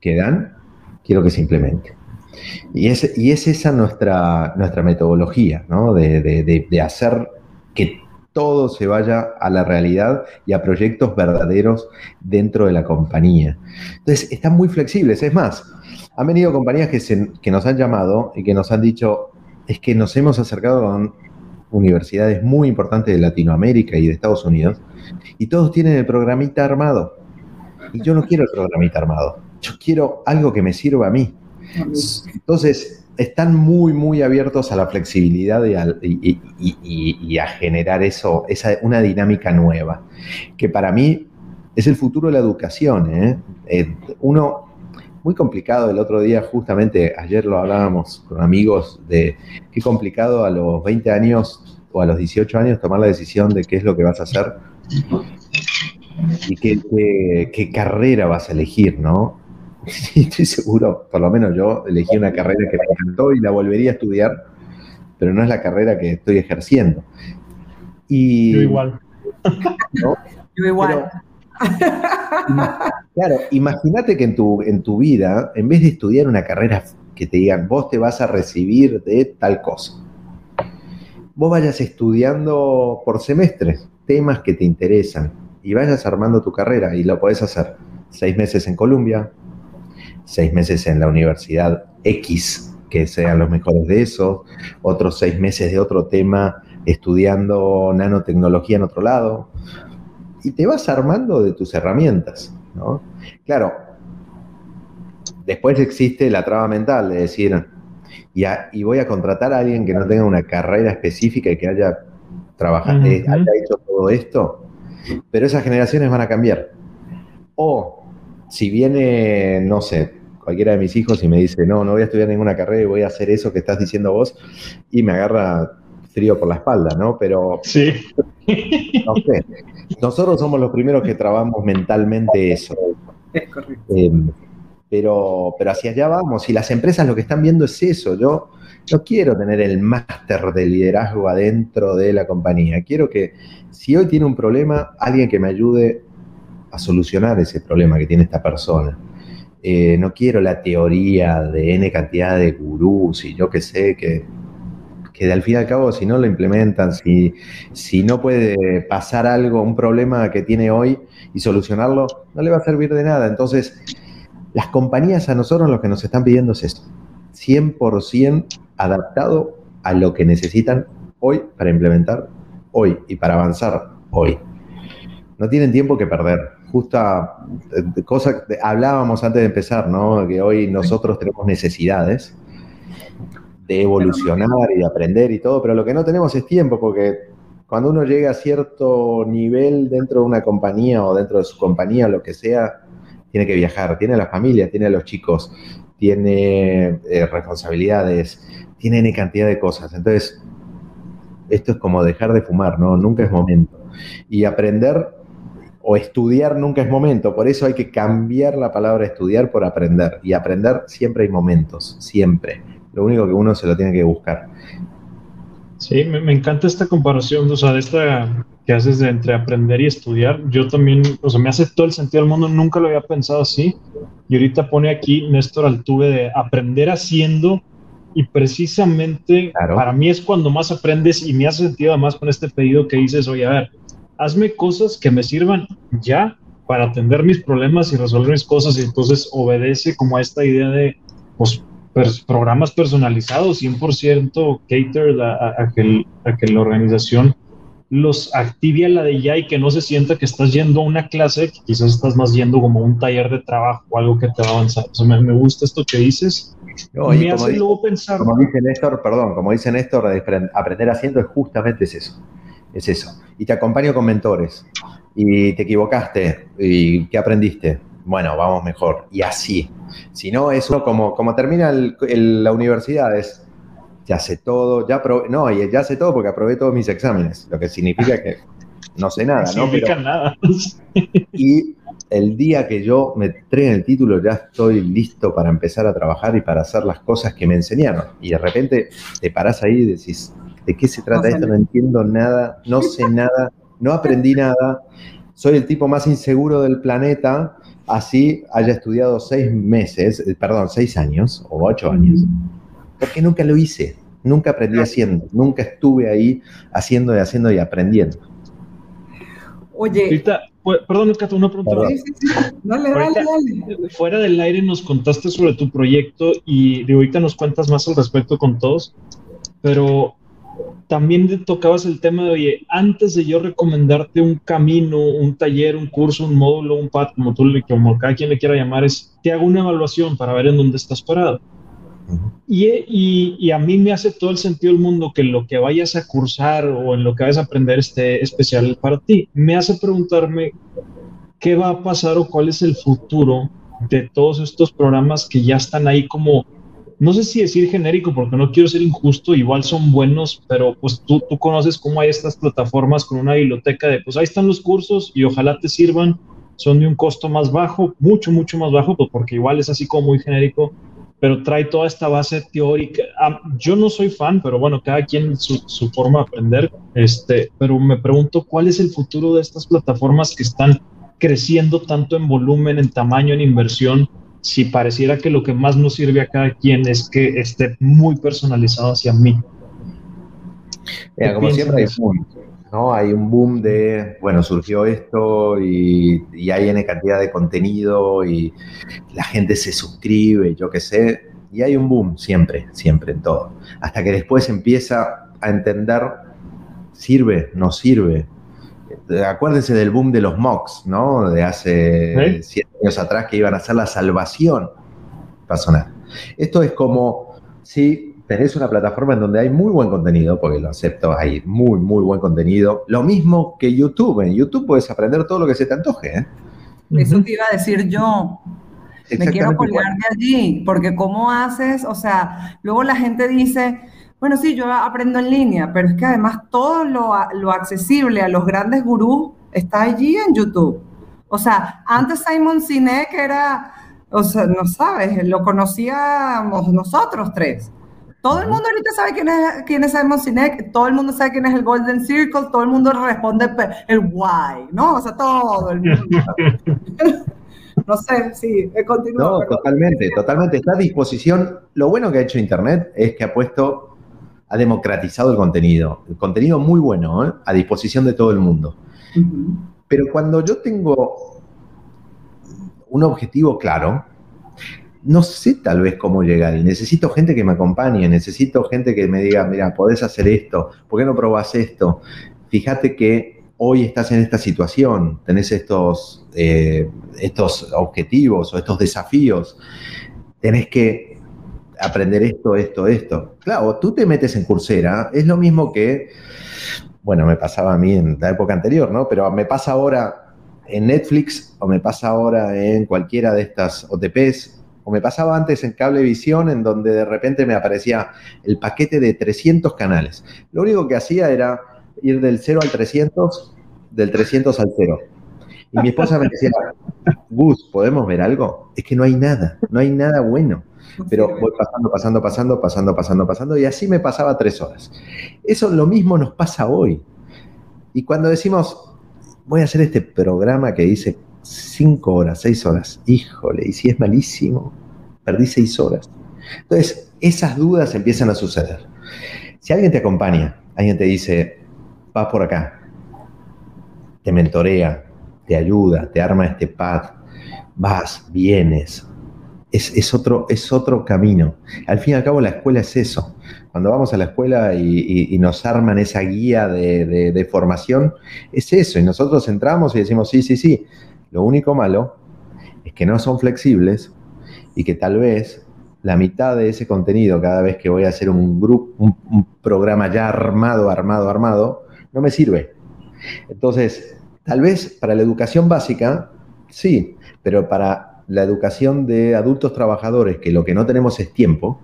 que dan, quiero que se implemente. Y es, y es esa nuestra, nuestra metodología, ¿no? De, de hacer que todo se vaya a la realidad y a proyectos verdaderos dentro de la compañía. Entonces, están muy flexibles. Es más, han venido compañías que, nos han llamado y que nos han dicho, es que nos hemos acercado con universidades muy importantes de Latinoamérica y de Estados Unidos, y todos tienen el programita armado. Y yo no quiero el programita armado, yo quiero algo que me sirva a mí. Entonces, están muy, muy abiertos a la flexibilidad y, a generar eso, esa, una dinámica nueva, que para mí es el futuro de la educación. ¿eh? Eh, uno, muy complicado el otro día, justamente ayer lo hablábamos con amigos, de qué complicado a los 20 años o a los 18 años tomar la decisión de qué es lo que vas a hacer y qué, qué carrera vas a elegir, ¿no? estoy seguro, por lo menos yo elegí una carrera que me encantó y la volvería a estudiar, pero no es la carrera que estoy ejerciendo. Y, yo igual. Yo igual. Claro, imagínate que en tu, en tu vida, en vez de estudiar una carrera que te digan, vos te vas a recibir de tal cosa, vos vayas estudiando por semestres temas que te interesan y vayas armando tu carrera y lo podés hacer seis meses en Colombia, seis meses en la universidad X, que sean los mejores de eso, otros seis meses de otro tema estudiando nanotecnología en otro lado, y te vas armando de tus herramientas, ¿no? Claro, después existe la traba mental de decir, y, voy a contratar a alguien que no tenga una carrera específica y que haya trabajado, eh, haya hecho todo esto, pero esas generaciones van a cambiar. O si viene, no sé, cualquiera de mis hijos y me dice, no, no voy a estudiar ninguna carrera y voy a hacer eso que estás diciendo vos, y me agarra frío por la espalda, ¿no? Pero sí. no sé. Nosotros somos los primeros que trabajamos mentalmente eso. Es correcto. Em, pero, pero hacia allá vamos. Y las empresas lo que están viendo es eso. Yo no quiero tener el máster de liderazgo adentro de la compañía. Quiero que si hoy tiene un problema, alguien que me ayude a solucionar ese problema que tiene esta persona. Eh, no quiero la teoría de N cantidad de gurús y yo que sé, que, que al fin y al cabo si no lo implementan, si, si no puede pasar algo, un problema que tiene hoy y solucionarlo, no le va a servir de nada. Entonces, las compañías a nosotros lo que nos están pidiendo es esto, 100% adaptado a lo que necesitan hoy para implementar hoy y para avanzar hoy. No tienen tiempo que perder justa eh, cosa hablábamos antes de empezar, ¿no? Que hoy nosotros tenemos necesidades de evolucionar y de aprender y todo, pero lo que no tenemos es tiempo, porque cuando uno llega a cierto nivel dentro de una compañía o dentro de su compañía, lo que sea, tiene que viajar, tiene a la familia, tiene a los chicos, tiene eh, responsabilidades, tiene N cantidad de cosas. Entonces, esto es como dejar de fumar, ¿no? Nunca es momento. Y aprender o estudiar nunca es momento, por eso hay que cambiar la palabra estudiar por aprender. Y aprender siempre hay momentos, siempre. Lo único que uno se lo tiene que buscar. Sí, me, encanta esta comparación, o sea, de esta que haces de entre aprender y estudiar. Yo también, o sea, me hace todo el sentido del mundo, nunca lo había pensado así. Y ahorita pone aquí Néstor Altuve de aprender haciendo y precisamente para mí es cuando más aprendes y me hace sentido además con este pedido que dices, oye, a ver, hazme cosas que me sirvan ya para atender mis problemas y resolver mis cosas y entonces obedece como a esta idea de pues, programas personalizados, 100% catered a, a, que a que la organización los active a la de ya y que no se sienta que estás yendo a una clase, que quizás estás más yendo como un taller de trabajo o algo que te va a avanzar. O sea, me, gusta esto que dices. me hace luego pensar. Como dice Néstor, perdón, como dice Néstor, aprender haciendo es justamente es eso es eso. Y te acompaño con mentores. Y te equivocaste. ¿Y qué aprendiste? Bueno, vamos mejor. Y así. Si no, eso como, como termina la universidad, es ya sé todo, ya probé, no, y ya sé todo porque aprobé todos mis exámenes, lo que significa que no sé nada, ¿no? Significa nada. y el día que yo me entreguen el título ya estoy listo para empezar a trabajar y para hacer las cosas que me enseñaron. Y de repente te parás ahí y decís, ¿de qué se trata esto? No entiendo nada, no sé nada, no aprendí nada, soy el tipo más inseguro del planeta, así haya estudiado seis meses, eh, perdón, seis años o ocho años, porque nunca lo hice, nunca aprendí haciendo, nunca estuve ahí haciendo y haciendo y aprendiendo. Oye. perdón, Cato, una pregunta. Sí, sí, sí. Dale, dale, dale. Fuera del aire nos contaste sobre tu proyecto y de ahorita nos cuentas más al respecto con todos, pero también tocabas el tema de, oye, antes de yo recomendarte un camino, un taller, un curso, un módulo, un pad, como tú, como cada quien le quiera llamar, es, te hago una evaluación para ver en dónde estás parado. Y, a mí me hace todo el sentido del mundo que lo que vayas a cursar o en lo que vayas a aprender esté especial para ti. Me hace preguntarme qué va a pasar o cuál es el futuro de todos estos programas que ya están ahí como, no sé si decir genérico porque no quiero ser injusto, igual son buenos, pero pues tú, tú conoces cómo hay estas plataformas con una biblioteca de, pues ahí están los cursos y ojalá te sirvan, son de un costo más bajo, mucho, mucho más bajo, pues porque igual es así como muy genérico pero trae toda esta base teórica. Ah, yo no soy fan, pero bueno, cada quien su, su, forma de aprender, este, pero me pregunto cuál es el futuro de estas plataformas que están creciendo tanto en volumen, en tamaño, en inversión, si pareciera que lo que más nos sirve a cada quien es que esté muy personalizado hacia mí. como siempre, ¿no? Hay un boom de, bueno, surgió esto y, hay N cantidad de contenido y la gente se suscribe, yo qué sé, y hay un boom siempre, siempre en todo. Hasta que después empieza a entender, sirve, no sirve. Acuérdense del boom de los mocks, ¿no? De hace siete años atrás que iban a ser la salvación personal. Esto es como si tenés una plataforma en donde hay muy buen contenido, porque lo acepto, hay muy, muy buen contenido. Lo mismo que YouTube. En YouTube puedes aprender todo lo que se te antoje. ¿eh? Eso te iba a decir yo. Me quiero colgar de allí, porque ¿cómo haces? O sea, luego la gente dice, bueno, sí, yo aprendo en línea, pero es que además todo lo, lo accesible a los grandes gurús está allí en YouTube. O sea, antes Simon Sinek era, o sea, no sabes, lo conocíamos nosotros tres. Todo el mundo ahorita sabe quién es, quién es Simon Sinek, todo el mundo sabe quién es el Golden Circle, todo el mundo responde el why, ¿no? O sea, todo el mundo. no sé, sí, continúo. No, totalmente, totalmente. Está a disposición. Lo bueno que ha hecho Internet es que ha puesto, ha democratizado el contenido. El contenido muy bueno, ¿eh? a disposición de todo el mundo. Pero cuando yo tengo un objetivo claro, no sé tal vez cómo llegar y necesito gente que me acompañe, necesito gente que me diga, mira, podés hacer esto, ¿por qué no probás esto? Fíjate que hoy estás en esta situación, tenés estos, eh, estos objetivos o estos desafíos, tenés que aprender esto, esto, esto. Claro, tú te metes en Coursera, es lo mismo que, bueno, me pasaba a mí en la época anterior, ¿no? Pero me pasa ahora en Netflix o me pasa ahora en cualquiera de estas OTPs o me pasaba antes en Cablevisión, en donde de repente me aparecía el paquete de 300 canales. Lo único que hacía era ir del 0 al 300, del 300 al 0. Y mi esposa me decía, Gus, ¿podemos ver algo? Es que no hay nada, no hay nada bueno. Pero voy pasando, pasando, pasando, pasando, pasando, pasando, y así me pasaba tres horas. Eso lo mismo nos pasa hoy. Y cuando decimos, voy a hacer este programa que dice cinco horas, seis horas. Híjole, y si es malísimo, perdí seis horas. Entonces, esas dudas empiezan a suceder. Si alguien te acompaña, alguien te dice, vas por acá, te mentorea, te ayuda, te arma este pad, vas, vienes, es, otro, es otro camino. Al fin y al cabo, la escuela es eso. Cuando vamos a la escuela y, nos arman esa guía de, de, formación, es eso. Y nosotros entramos y decimos, sí, sí, sí, lo único malo es que no son flexibles y que tal vez la mitad de ese contenido, cada vez que voy a hacer un grupo, un, programa ya armado, armado, armado, no me sirve. Entonces, tal vez para la educación básica, sí, pero para la educación de adultos trabajadores, que lo que no tenemos es tiempo,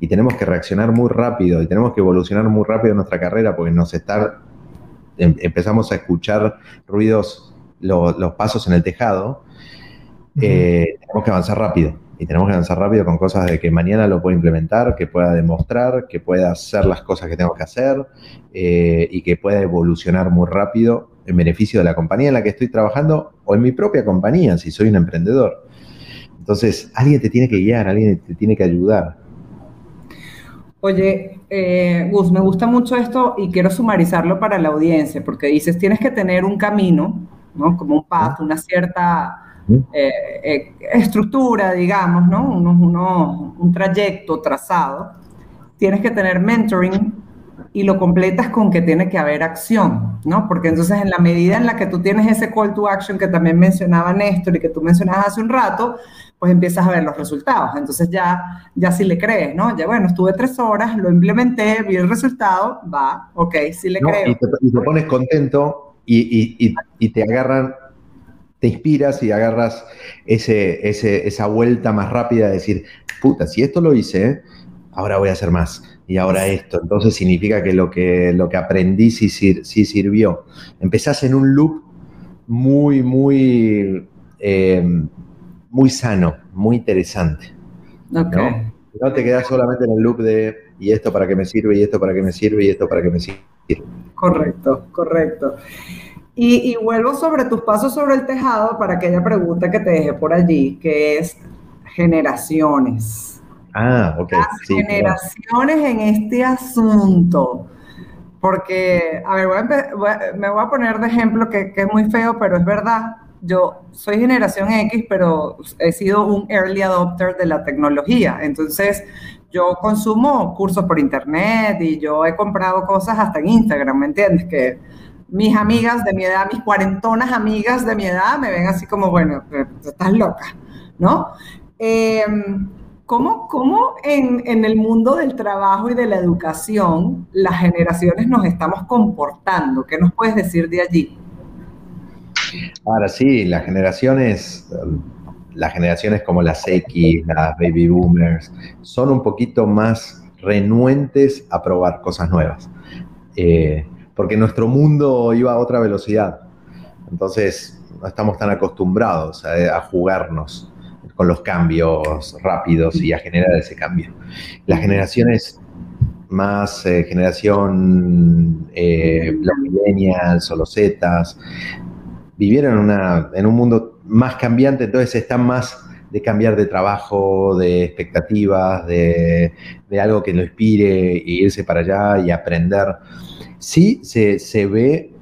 y tenemos que reaccionar muy rápido y tenemos que evolucionar muy rápido en nuestra carrera porque nos está, em, empezamos a escuchar ruidos los pasos en el tejado, eh, tenemos que avanzar rápido. Y tenemos que avanzar rápido con cosas de que mañana lo pueda implementar, que pueda demostrar, que pueda hacer las cosas que tengo que hacer eh, y que pueda evolucionar muy rápido en beneficio de la compañía en la que estoy trabajando o en mi propia compañía, si soy un emprendedor. Entonces, alguien te tiene que guiar, alguien te tiene que ayudar. Oye, eh, Gus, me gusta mucho esto y quiero sumarizarlo para la audiencia, porque dices, tienes que tener un camino, ¿no? Como un path, una cierta eh, eh, estructura, digamos, ¿no? un trayecto trazado. Tienes que tener mentoring y lo completas con que tiene que haber acción, ¿no? Porque entonces en la medida en la que tú tienes ese call to action que también mencionaba Néstor y que tú mencionabas hace un rato, pues empiezas a ver los resultados. Entonces ya, ya si le crees, ¿no? Ya bueno, estuve tres horas, lo implementé, vi el resultado, va, ok, sí le creo. Y te, pones contento y, y, y, te agarran, te inspiras y agarras ese, ese, esa vuelta más rápida de decir, puta, si esto lo hice, ahora voy a hacer más. Y ahora esto. Entonces significa que lo que, lo que aprendí sí, sí sirvió. Empezás en un loop muy, muy... Eh, muy sano, muy interesante. ¿no? no te quedas solamente en el loop de y esto para qué me sirve, y esto para qué me sirve, y esto para qué me sirve. Correcto, correcto. Y, vuelvo sobre tus pasos sobre el tejado para aquella pregunta que te dejé por allí, que es generaciones. Ah, ok. generaciones en este asunto. Porque, a ver, me voy a poner de ejemplo que, que es muy feo, pero es verdad yo soy generación X, pero he sido un early adopter de la tecnología. Entonces, yo consumo cursos por internet y yo he comprado cosas hasta en Instagram, ¿me entiendes? Que mis amigas de mi edad, mis cuarentonas amigas de mi edad, me ven así como, bueno, estás loca, ¿no? Em, ¿Cómo, cómo en, en, el mundo del trabajo y de la educación las generaciones nos estamos comportando? ¿Qué nos puedes decir de allí? Ahora sí, las generaciones, las generaciones como las X, las baby boomers, son un poquito más renuentes a probar cosas nuevas. Eh, porque nuestro mundo iba a otra velocidad. Entonces, no estamos tan acostumbrados a, jugarnos con los cambios rápidos y a generar ese cambio. Las generaciones más eh, generación eh, los millennials o los zetas, vivieron una, en un mundo más cambiante, entonces están más de cambiar de trabajo, de expectativas, de, algo que lo inspire e irse para allá y aprender. Sí se, ve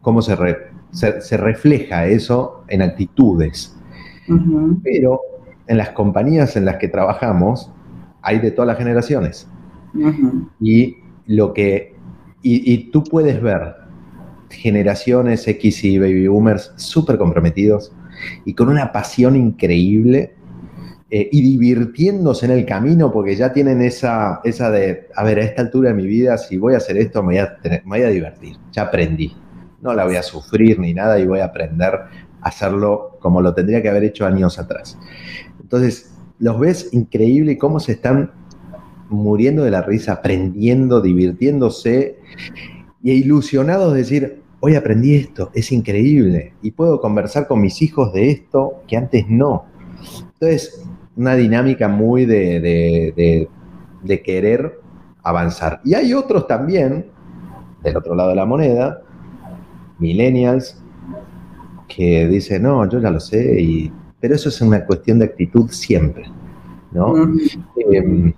cómo se, se, refleja eso en actitudes, pero en las compañías en las que trabajamos hay de todas las generaciones. Y lo que y, y, tú puedes ver generaciones X y baby boomers súper comprometidos y con una pasión increíble eh, y divirtiéndose en el camino porque ya tienen esa, esa de, a ver, a esta altura de mi vida, si voy a hacer esto, me voy a, me voy a divertir, ya aprendí, no la voy a sufrir ni nada y voy a aprender a hacerlo como lo tendría que haber hecho años atrás. Entonces, los ves increíble cómo se están muriendo de la risa, aprendiendo, divirtiéndose y ilusionados de decir, hoy aprendí esto, es increíble, y puedo conversar con mis hijos de esto que antes no. Entonces, una dinámica muy de, querer avanzar. Y hay otros también, del otro lado de la moneda, millennials, que dicen, no, yo ya lo sé, y, pero eso es una cuestión de actitud siempre, ¿no? Em,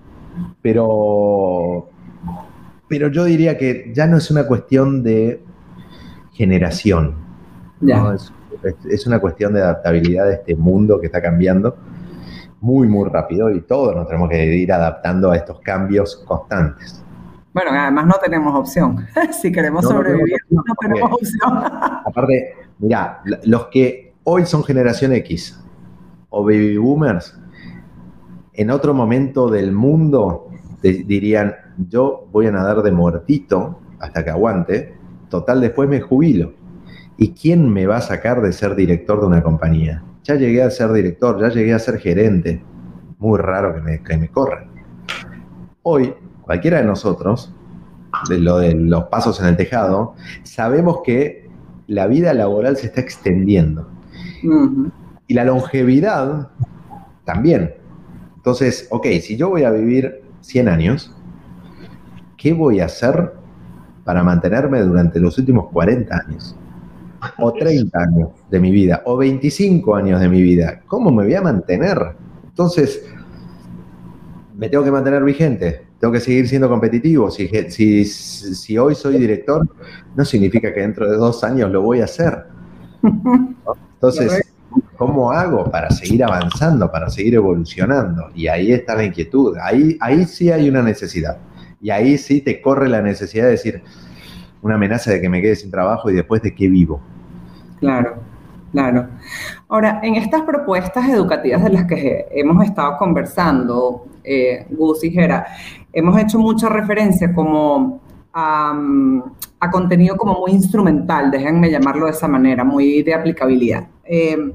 pero, pero yo diría que ya no es una cuestión de generación. Es, una cuestión de adaptabilidad de este mundo que está cambiando muy, muy rápido y todos nos tenemos que ir adaptando a estos cambios constantes. Bueno, además no tenemos opción. si queremos sobrevivir, no tenemos opción. aparte, mira, los que hoy son generación X o baby boomers, en otro momento del mundo dirían, yo voy a nadar de muertito hasta que aguante, Total, después me jubilo. ¿Y quién me va a sacar de ser director de una compañía? Ya llegué a ser director, ya llegué a ser gerente. Muy raro que me, que me corran. Hoy, cualquiera de nosotros, de lo de los pasos en el tejado, sabemos que la vida laboral se está extendiendo. Y Y la longevidad también. Entonces, ok, si yo voy a vivir 100 años, ¿qué voy a hacer para mantenerme durante los últimos 40 años? O 30 años de mi vida, o 25 años de mi vida. ¿Cómo me voy a mantener? Entonces, me tengo que mantener vigente, tengo que seguir siendo competitivo. Si, si, si hoy soy director, no significa que dentro de dos años lo voy a hacer. Entonces, ¿cómo hago para seguir avanzando, para seguir evolucionando? Y ahí está la inquietud, ahí, ahí sí hay una necesidad. Y ahí sí te corre la necesidad de decir una amenaza de que me quede sin trabajo y después de qué vivo. Claro, claro. Ahora, en estas propuestas educativas de las que hemos estado conversando, eh, Gus y Gera, hemos hecho mucha referencia como a, a, contenido como muy instrumental, déjenme llamarlo de esa manera, muy de aplicabilidad. Eh,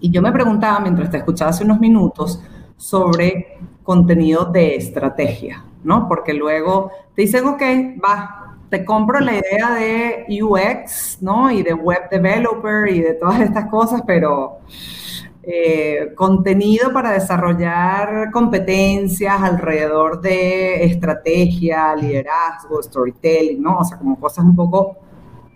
y yo me preguntaba mientras te escuchaba hace unos minutos sobre contenido de estrategia, ¿no? Porque luego te dicen, ok, va, te compro la idea de UX, ¿no? Y de web developer y de todas estas cosas, pero eh, contenido para desarrollar competencias alrededor de estrategia, liderazgo, storytelling, ¿no? O sea, como cosas un poco,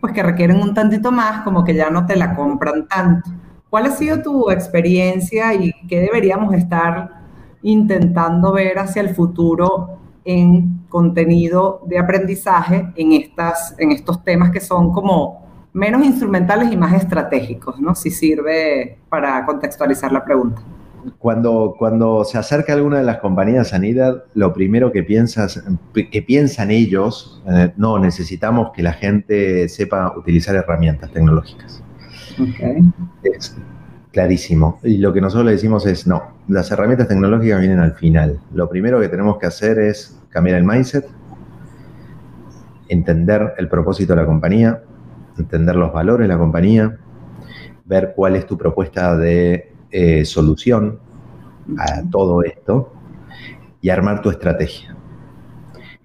pues que requieren un tantito más, como que ya no te la compran tanto. ¿Cuál ha sido tu experiencia y qué deberíamos estar intentando ver hacia el futuro en contenido de aprendizaje en, estas, en estos temas que son como menos instrumentales y más estratégicos, ¿no? Si sirve para contextualizar la pregunta. Cuando, cuando se acerca alguna de las compañías a sanidad, lo primero que, piensas, que piensan ellos, eh, no, necesitamos que la gente sepa utilizar herramientas tecnológicas. Okay. Es clarísimo. Y lo que nosotros le decimos es, no, las herramientas tecnológicas vienen al final. Lo primero que tenemos que hacer es cambiar el mindset, entender el propósito de la compañía, entender los valores de la compañía, ver cuál es tu propuesta de eh, solución a todo esto y armar tu estrategia.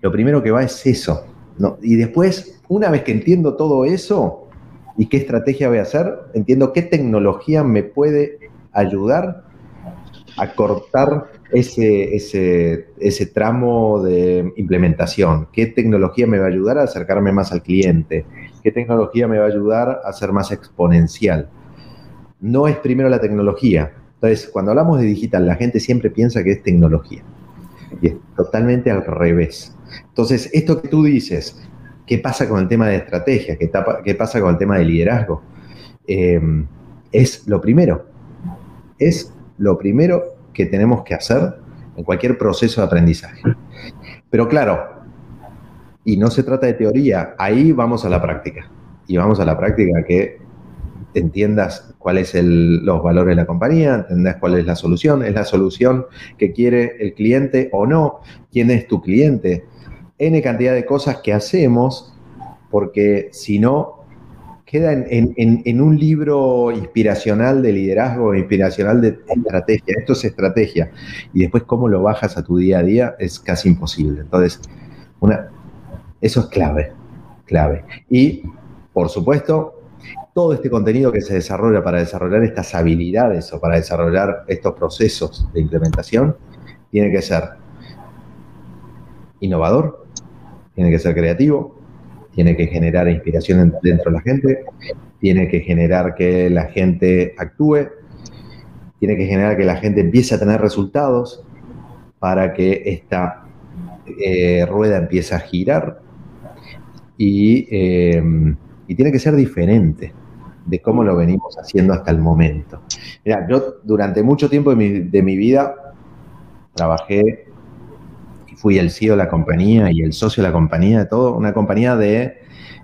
Lo primero que va es eso. ¿no? Y después, una vez que entiendo todo eso y qué estrategia voy a hacer, entiendo qué tecnología me puede ayudar a cortar ese, ese, ese, tramo de implementación? ¿Qué tecnología me va a ayudar a acercarme más al cliente? ¿Qué tecnología me va a ayudar a ser más exponencial? No es primero la tecnología. Entonces, cuando hablamos de digital, la gente siempre piensa que es tecnología. Y es totalmente al revés. Entonces, esto que tú dices, ¿qué pasa con el tema de estrategia? ¿Qué, pasa con el tema de liderazgo? Eh, es lo primero. Es lo primero que tenemos que hacer en cualquier proceso de aprendizaje. Pero claro, y no se trata de teoría, ahí vamos a la práctica. Y vamos a la práctica que entiendas cuáles son los valores de la compañía, entiendas cuál es la solución, es la solución que quiere el cliente o no, quién es tu cliente, N cantidad de cosas que hacemos, porque si no, queda en, un libro inspiracional de liderazgo, inspiracional de estrategia. Esto es estrategia. Y después cómo lo bajas a tu día a día es casi imposible. Entonces, eso es clave, clave. Y, por supuesto, todo este contenido que se desarrolla para desarrollar estas habilidades o para desarrollar estos procesos de implementación, tiene que ser innovador, tiene que ser creativo, tiene que generar inspiración dentro de la gente, tiene que generar que la gente actúe, tiene que generar que la gente empiece a tener resultados para que esta eh, rueda empiece a girar eh, y, tiene que ser diferente de cómo lo venimos haciendo hasta el momento. Mira, yo durante mucho tiempo de mi, vida trabajé y fui el CEO de la compañía y el socio de la compañía, de todo, una compañía de,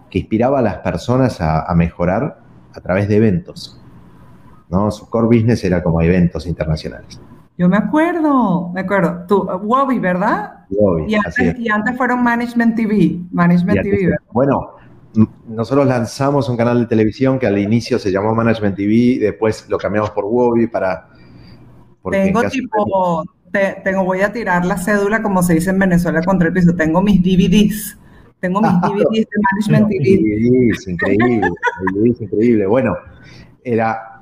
que inspiraba a las personas a, mejorar a través de eventos. ¿no? Su core business era como eventos internacionales. Yo me acuerdo, me acuerdo. Tú, Wobby, ¿verdad? Wobby, y, antes, y antes fueron Management TV. Management TV, ¿verdad? Bueno, nosotros lanzamos un canal de televisión que al inicio se llamó Management TV, después lo cambiamos por Wobby para... Tengo tipo, tengo, voy a tirar la cédula, como se dice en Venezuela, contra el piso. Tengo mis DVDs. Tengo mis DVDs de Management. DVDs, increíble, increíble. Bueno, era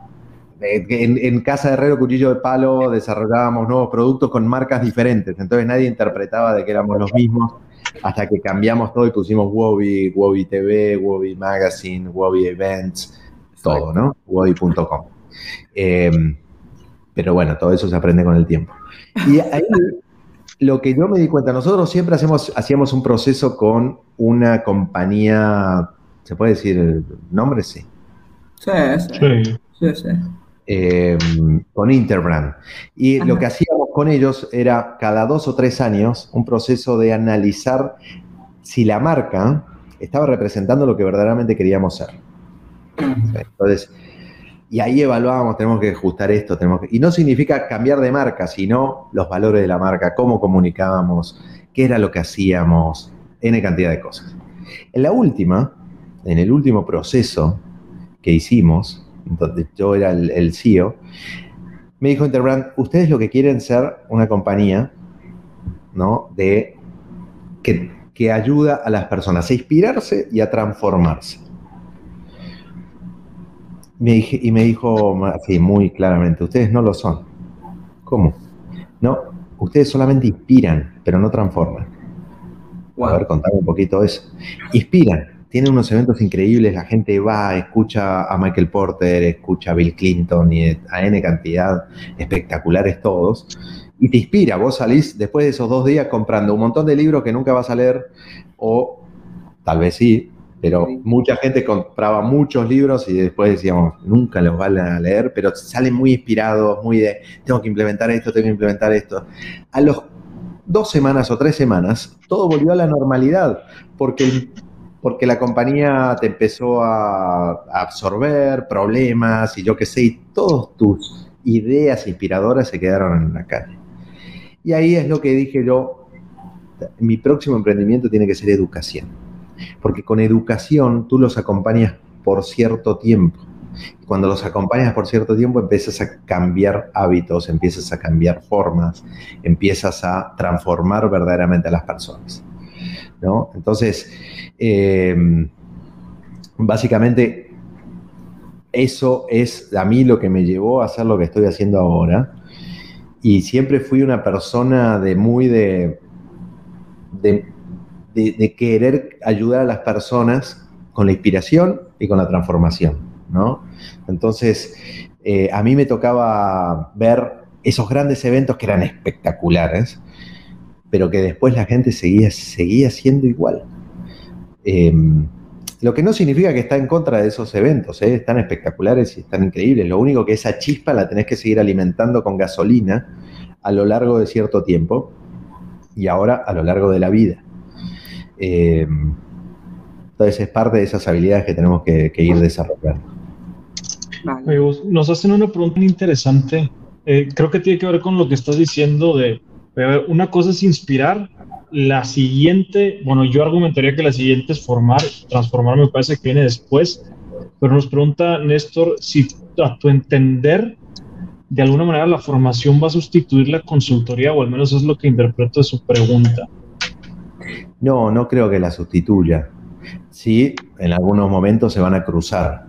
eh, en, en, Casa de Herrero Cuchillo de Palo desarrollábamos nuevos productos con marcas diferentes, entonces nadie interpretaba de que éramos los mismos hasta que cambiamos todo y pusimos Wobby, Wobby TV, Wobby Magazine, Wobby Events, todo, ¿no? Wobby.com. Em, pero bueno, todo eso se aprende con el tiempo. Y ahí lo que yo me di cuenta, nosotros siempre hacemos, hacíamos un proceso con una compañía, ¿se puede decir el nombre? Sí. Sí, sí. sí. sí, em, con Interbrand. Y lo que hacíamos con ellos era cada dos o tres años un proceso de analizar si la marca estaba representando lo que verdaderamente queríamos ser. Entonces, y ahí evaluábamos, tenemos que ajustar esto, tenemos y no significa cambiar de marca, sino los valores de la marca, cómo comunicábamos, qué era lo que hacíamos, N cantidad de cosas. En la última, en el último proceso que hicimos, donde yo era el, el CEO, me dijo Interbrand, ustedes lo que quieren ser una compañía, ¿no? De que, que ayuda a las personas a inspirarse y a transformarse y me dijo así muy claramente, ustedes no lo son. ¿Cómo? No, ustedes solamente inspiran, pero no transforman. A ver, contame un poquito eso. Inspiran, tienen unos eventos increíbles, la gente va, escucha a Michael Porter, escucha a Bill Clinton y a N cantidad, espectaculares todos, y te inspira, vos salís después de esos dos días comprando un montón de libros que nunca vas a leer, o tal vez sí, pero mucha gente compraba muchos libros y después decíamos, nunca los van a leer, pero salen muy inspirados, muy de, tengo que implementar esto, tengo que implementar esto. A los dos semanas o tres semanas, todo volvió a la normalidad, porque, porque la compañía te empezó a, absorber problemas y yo qué sé, y todas tus ideas inspiradoras se quedaron en la calle. Y ahí es lo que dije yo, mi próximo emprendimiento tiene que ser educación porque con educación tú los acompañas por cierto tiempo. Cuando los acompañas por cierto tiempo empiezas a cambiar hábitos, empiezas a cambiar formas, empiezas a transformar verdaderamente a las personas. ¿no? Entonces, eh, básicamente, eso es a mí lo que me llevó a hacer lo que estoy haciendo ahora. Y siempre fui una persona de muy de de, querer ayudar a las personas con la inspiración y con la transformación, ¿no? Entonces, eh, a mí me tocaba ver esos grandes eventos que eran espectaculares, pero que después la gente seguía, seguía siendo igual. Em, lo que no significa que está en contra de esos eventos, ¿eh? están espectaculares y están increíbles. Lo único que esa chispa la tenés que seguir alimentando con gasolina a lo largo de cierto tiempo y ahora a lo largo de la vida. Eh, entonces es parte de esas habilidades que tenemos que, ir desarrollando. Nos hacen una pregunta interesante. Eh, creo que tiene que ver con lo que estás diciendo de, una cosa es inspirar, la siguiente, bueno, yo argumentaría que la siguiente es formar, transformar me parece que viene después, pero nos pregunta Néstor si a tu entender, de alguna manera la formación va a sustituir la consultoría, o al menos es lo que interpreto de su pregunta. No, no creo que la sustituya. Sí, en algunos momentos se van a cruzar.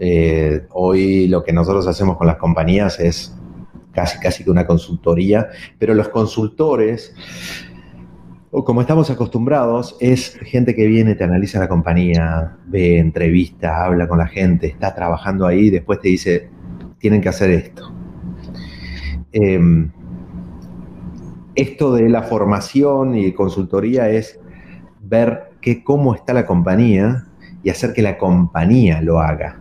Eh, hoy lo que nosotros hacemos con las compañías es casi, casi que una consultoría, pero los consultores, o como estamos acostumbrados, es gente que viene, te analiza la compañía, ve entrevista, habla con la gente, está trabajando ahí, después te dice, tienen que hacer esto. Em, esto de la formación y consultoría es ver cómo está la compañía y hacer que la compañía lo haga,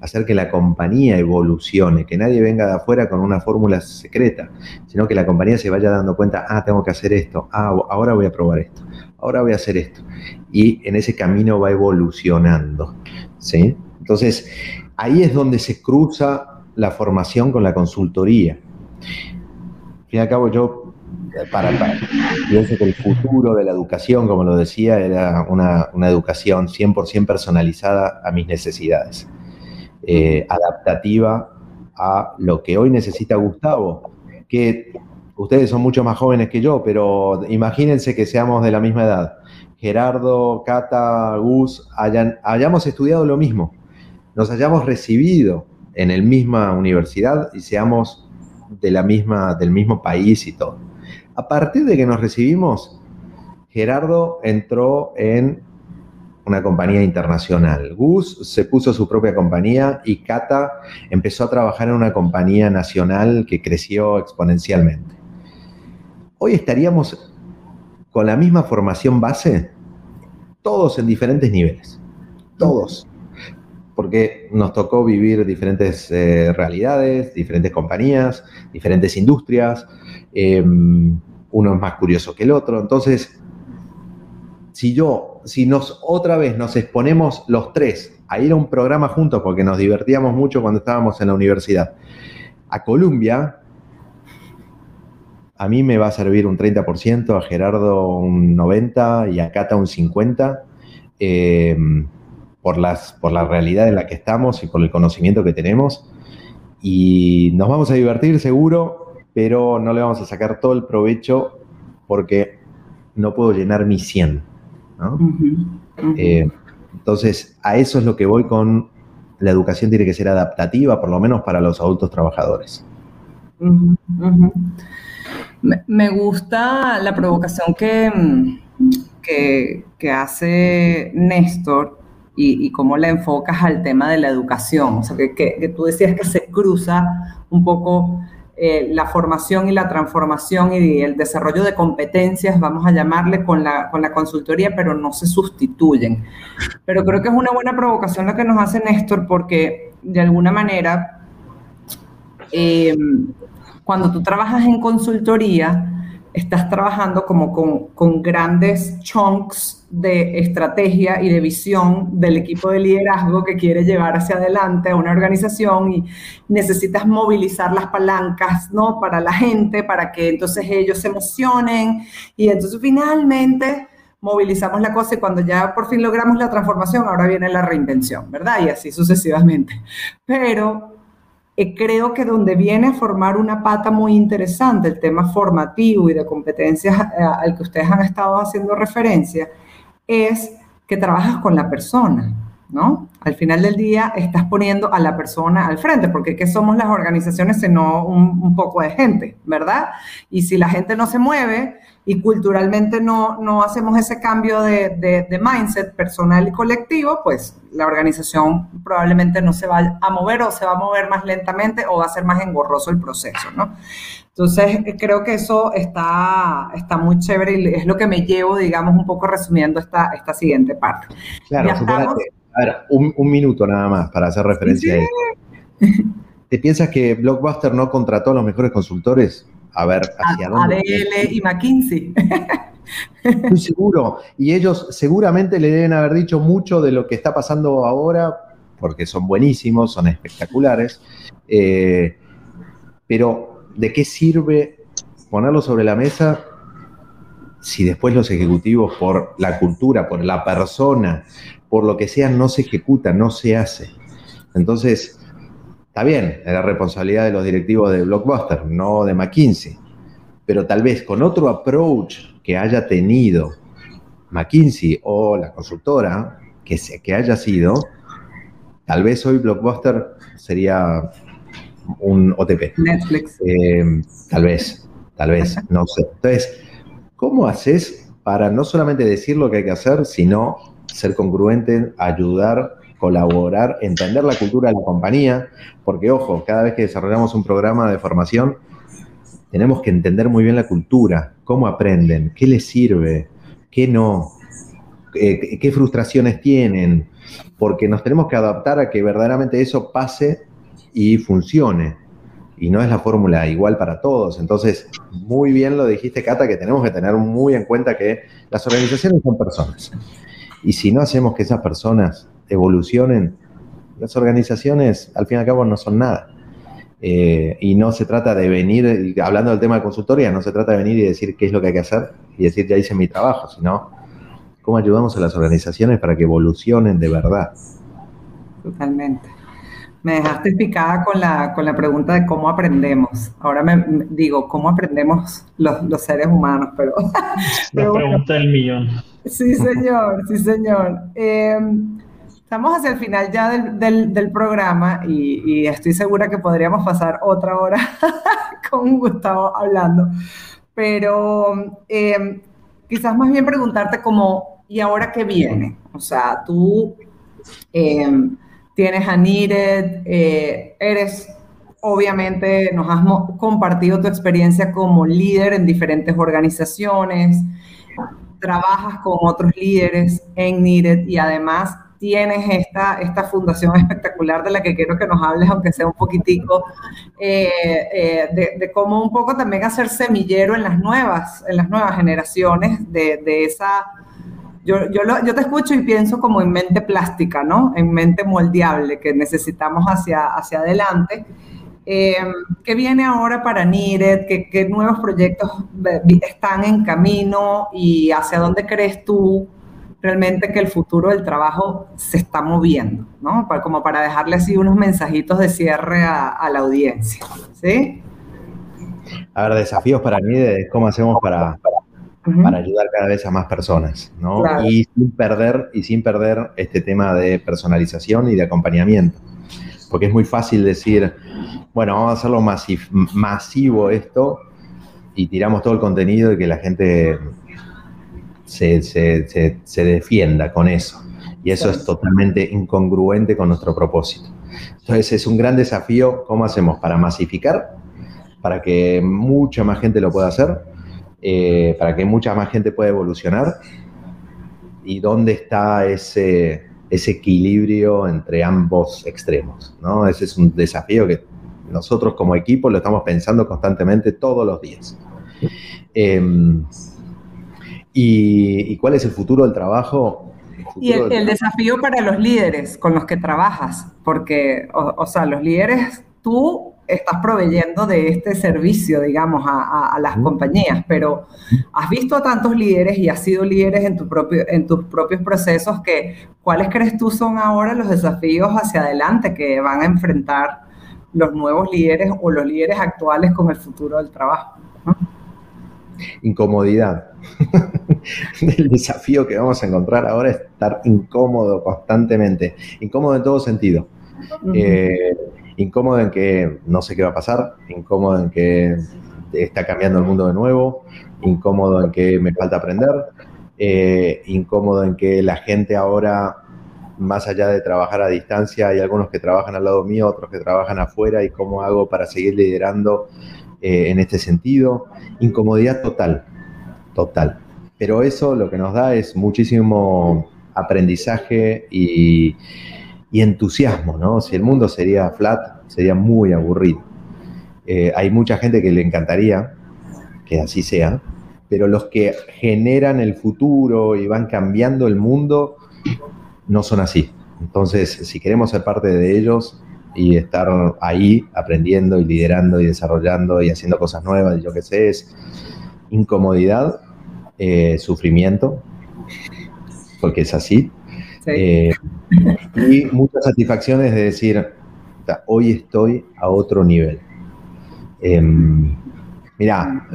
hacer que la compañía evolucione, que nadie venga de afuera con una fórmula secreta, sino que la compañía se vaya dando cuenta, ah, tengo que hacer esto, ah, ahora voy a probar esto, ahora voy a hacer esto. Y en ese camino va evolucionando, ¿sí? Entonces, ahí es donde se cruza la formación con la consultoría. Al fin y al cabo, yo para, pienso que el futuro de la educación, como lo decía, era una, educación 100% personalizada a mis necesidades, eh, adaptativa a lo que hoy necesita Gustavo, que ustedes son mucho más jóvenes que yo, pero imagínense que seamos de la misma edad. Gerardo, Cata, Gus, hayan, hayamos estudiado lo mismo, nos hayamos recibido en la misma universidad y seamos de la misma, del mismo país y todo. A partir de que nos recibimos, Gerardo entró en una compañía internacional. Gus se puso su propia compañía y Cata empezó a trabajar en una compañía nacional que creció exponencialmente. Hoy estaríamos con la misma formación base, todos en diferentes niveles, todos, porque nos tocó vivir diferentes eh, realidades, diferentes compañías, diferentes industrias, em, uno es más curioso que el otro, entonces si yo, si nos otra vez nos exponemos los tres a ir a un programa juntos, porque nos divertíamos mucho cuando estábamos en la universidad, a Colombia, a mí me va a servir un 30%, a Gerardo un 90% y a Cata un 50%, eh, por, las, por la realidad en la que estamos y por el conocimiento que tenemos. Y nos vamos a divertir seguro, pero no le vamos a sacar todo el provecho porque no puedo llenar mi 100. Eh, entonces, a eso es lo que voy con la educación tiene que ser adaptativa, por lo menos para los adultos trabajadores. Me gusta la provocación que, que, hace Néstor y, cómo la enfocas al tema de la educación. O sea, que, que tú decías que se cruza un poco eh, la formación y la transformación y el desarrollo de competencias, vamos a llamarle, con la, con la consultoría, pero no se sustituyen. Pero creo que es una buena provocación lo que nos hace Néstor, porque de alguna manera, eh, cuando tú trabajas en consultoría, estás trabajando como con, grandes chunks de estrategia y de visión del equipo de liderazgo que quiere llevar hacia adelante a una organización y necesitas movilizar las palancas, ¿no? Para la gente, para que entonces ellos se emocionen y entonces finalmente movilizamos la cosa y cuando ya por fin logramos la transformación, ahora viene la reinvención, ¿verdad? Y así sucesivamente. Pero eh, creo que donde viene a formar una pata muy interesante el tema formativo y de competencias eh, al que ustedes han estado haciendo referencia, es que trabajas con la persona, ¿no? Al final del día estás poniendo a la persona al frente, porque ¿qué somos las organizaciones sino un, un poco de gente, ¿verdad? Y si la gente no se mueve, y culturalmente no, no hacemos ese cambio de, de, mindset personal y colectivo, pues la organización probablemente no se va a mover o se va a mover más lentamente o va a ser más engorroso el proceso, ¿no? Entonces, creo que eso está, está muy chévere y es lo que me llevo, digamos, un poco resumiendo esta, esta siguiente parte. Claro, a ver, un, un, minuto nada más para hacer referencia a eso. ¿Te piensas que Blockbuster no contrató a los mejores consultores? A ver hacia dónde. ADL y McKinsey. Estoy seguro. Y ellos seguramente le deben haber dicho mucho de lo que está pasando ahora, porque son buenísimos, son espectaculares. Eh, pero, ¿de qué sirve ponerlo sobre la mesa si después los ejecutivos, por la cultura, por la persona, por lo que sea, no se ejecuta, no se hace? Entonces, Está bien, es la responsabilidad de los directivos de Blockbuster, no de McKinsey. Pero tal vez con otro approach que haya tenido McKinsey o la consultora que, que haya sido, tal vez hoy Blockbuster sería un OTP. Netflix. Eh, tal vez, tal vez, no sé. Entonces, ¿cómo haces para no solamente decir lo que hay que hacer, sino ser congruente, ayudar colaborar, entender la cultura de la compañía, porque ojo, cada vez que desarrollamos un programa de formación, tenemos que entender muy bien la cultura, cómo aprenden, qué les sirve, qué no, eh, qué frustraciones tienen, porque nos tenemos que adaptar a que verdaderamente eso pase y funcione. Y no es la fórmula igual para todos. Entonces, muy bien lo dijiste, Cata, que tenemos que tener muy en cuenta que las organizaciones son personas. Y si no hacemos que esas personas evolucionen, las organizaciones al fin y al cabo no son nada. Eh, y no se trata de venir, hablando del tema de consultoría, no se trata de venir y decir qué es lo que hay que hacer y decir ya hice mi trabajo, sino cómo ayudamos a las organizaciones para que evolucionen de verdad. Totalmente. Me dejaste picada con la, con la pregunta de cómo aprendemos. Ahora me, digo, ¿cómo aprendemos los, seres humanos? Pero, la pregunta del millón. Sí, señor, sí, señor. Eh, Estamos hacia el final ya del, programa y, estoy segura que podríamos pasar otra hora con Gustavo hablando. Pero eh, quizás más bien preguntarte como, ¿y ahora qué viene? O sea, tú eh, tienes a Needed, eh, eres, obviamente, nos has compartido tu experiencia como líder en diferentes organizaciones, trabajas con otros líderes en Needed y además tienes esta, esta fundación espectacular de la que quiero que nos hables, aunque sea un poquitico, eh, eh, de, cómo un poco también hacer semillero en las nuevas, en las nuevas generaciones de, de esa... Yo, yo, yo, te escucho y pienso como en mente plástica, ¿no? En mente moldeable que necesitamos hacia, hacia adelante. Eh, ¿Qué viene ahora para NIRED? ¿Qué, ¿Qué, nuevos proyectos están en camino? ¿Y hacia dónde crees tú realmente que el futuro del trabajo se está moviendo, ¿no? como para dejarle así unos mensajitos de cierre a, la audiencia, ¿sí? A ver, desafíos para mí de cómo hacemos para, para ayudar cada vez a más personas, ¿no? Y sin perder, y sin perder este tema de personalización y de acompañamiento. Porque es muy fácil decir, bueno, vamos a hacerlo masivo esto y tiramos todo el contenido y que la gente se, defienda con eso. Y eso es totalmente incongruente con nuestro propósito. Entonces es un gran desafío cómo hacemos para masificar, para que mucha más gente lo pueda hacer, eh, para que mucha más gente pueda evolucionar y dónde está ese, ese equilibrio entre ambos extremos. ¿no? Ese es un desafío que nosotros como equipo lo estamos pensando constantemente todos los días. Em, ¿Y, cuál es el futuro del trabajo? y el, desafío para los líderes con los que trabajas, porque, o, sea, los líderes, tú estás proveyendo de este servicio, digamos, a, las compañías, pero has visto a tantos líderes y has sido líderes en, tu propio, en tus propios procesos que, ¿cuáles crees tú son ahora los desafíos hacia adelante que van a enfrentar los nuevos líderes o los líderes actuales con el futuro del trabajo? Incomodidad. el desafío que vamos a encontrar ahora es estar incómodo constantemente. Incómodo en todo sentido. Eh, incómodo en que no sé qué va a pasar, incómodo en que está cambiando el mundo de nuevo, incómodo en que me falta aprender, eh, incómodo en que la gente ahora, más allá de trabajar a distancia, hay algunos que trabajan al lado mío, otros que trabajan afuera y cómo hago para seguir liderando eh, en este sentido. Incomodidad total, total. Pero eso lo que nos da es muchísimo aprendizaje y, entusiasmo, ¿no? Si el mundo sería flat, sería muy aburrido. Eh, hay mucha gente que le encantaría que así sea, pero los que generan el futuro y van cambiando el mundo no son así. Entonces, si queremos ser parte de ellos, y estar ahí aprendiendo y liderando y desarrollando y haciendo cosas nuevas y yo qué sé, es incomodidad, eh, sufrimiento, porque es así, eh, y muchas satisfacciones de decir, hoy estoy a otro nivel. Em, mira,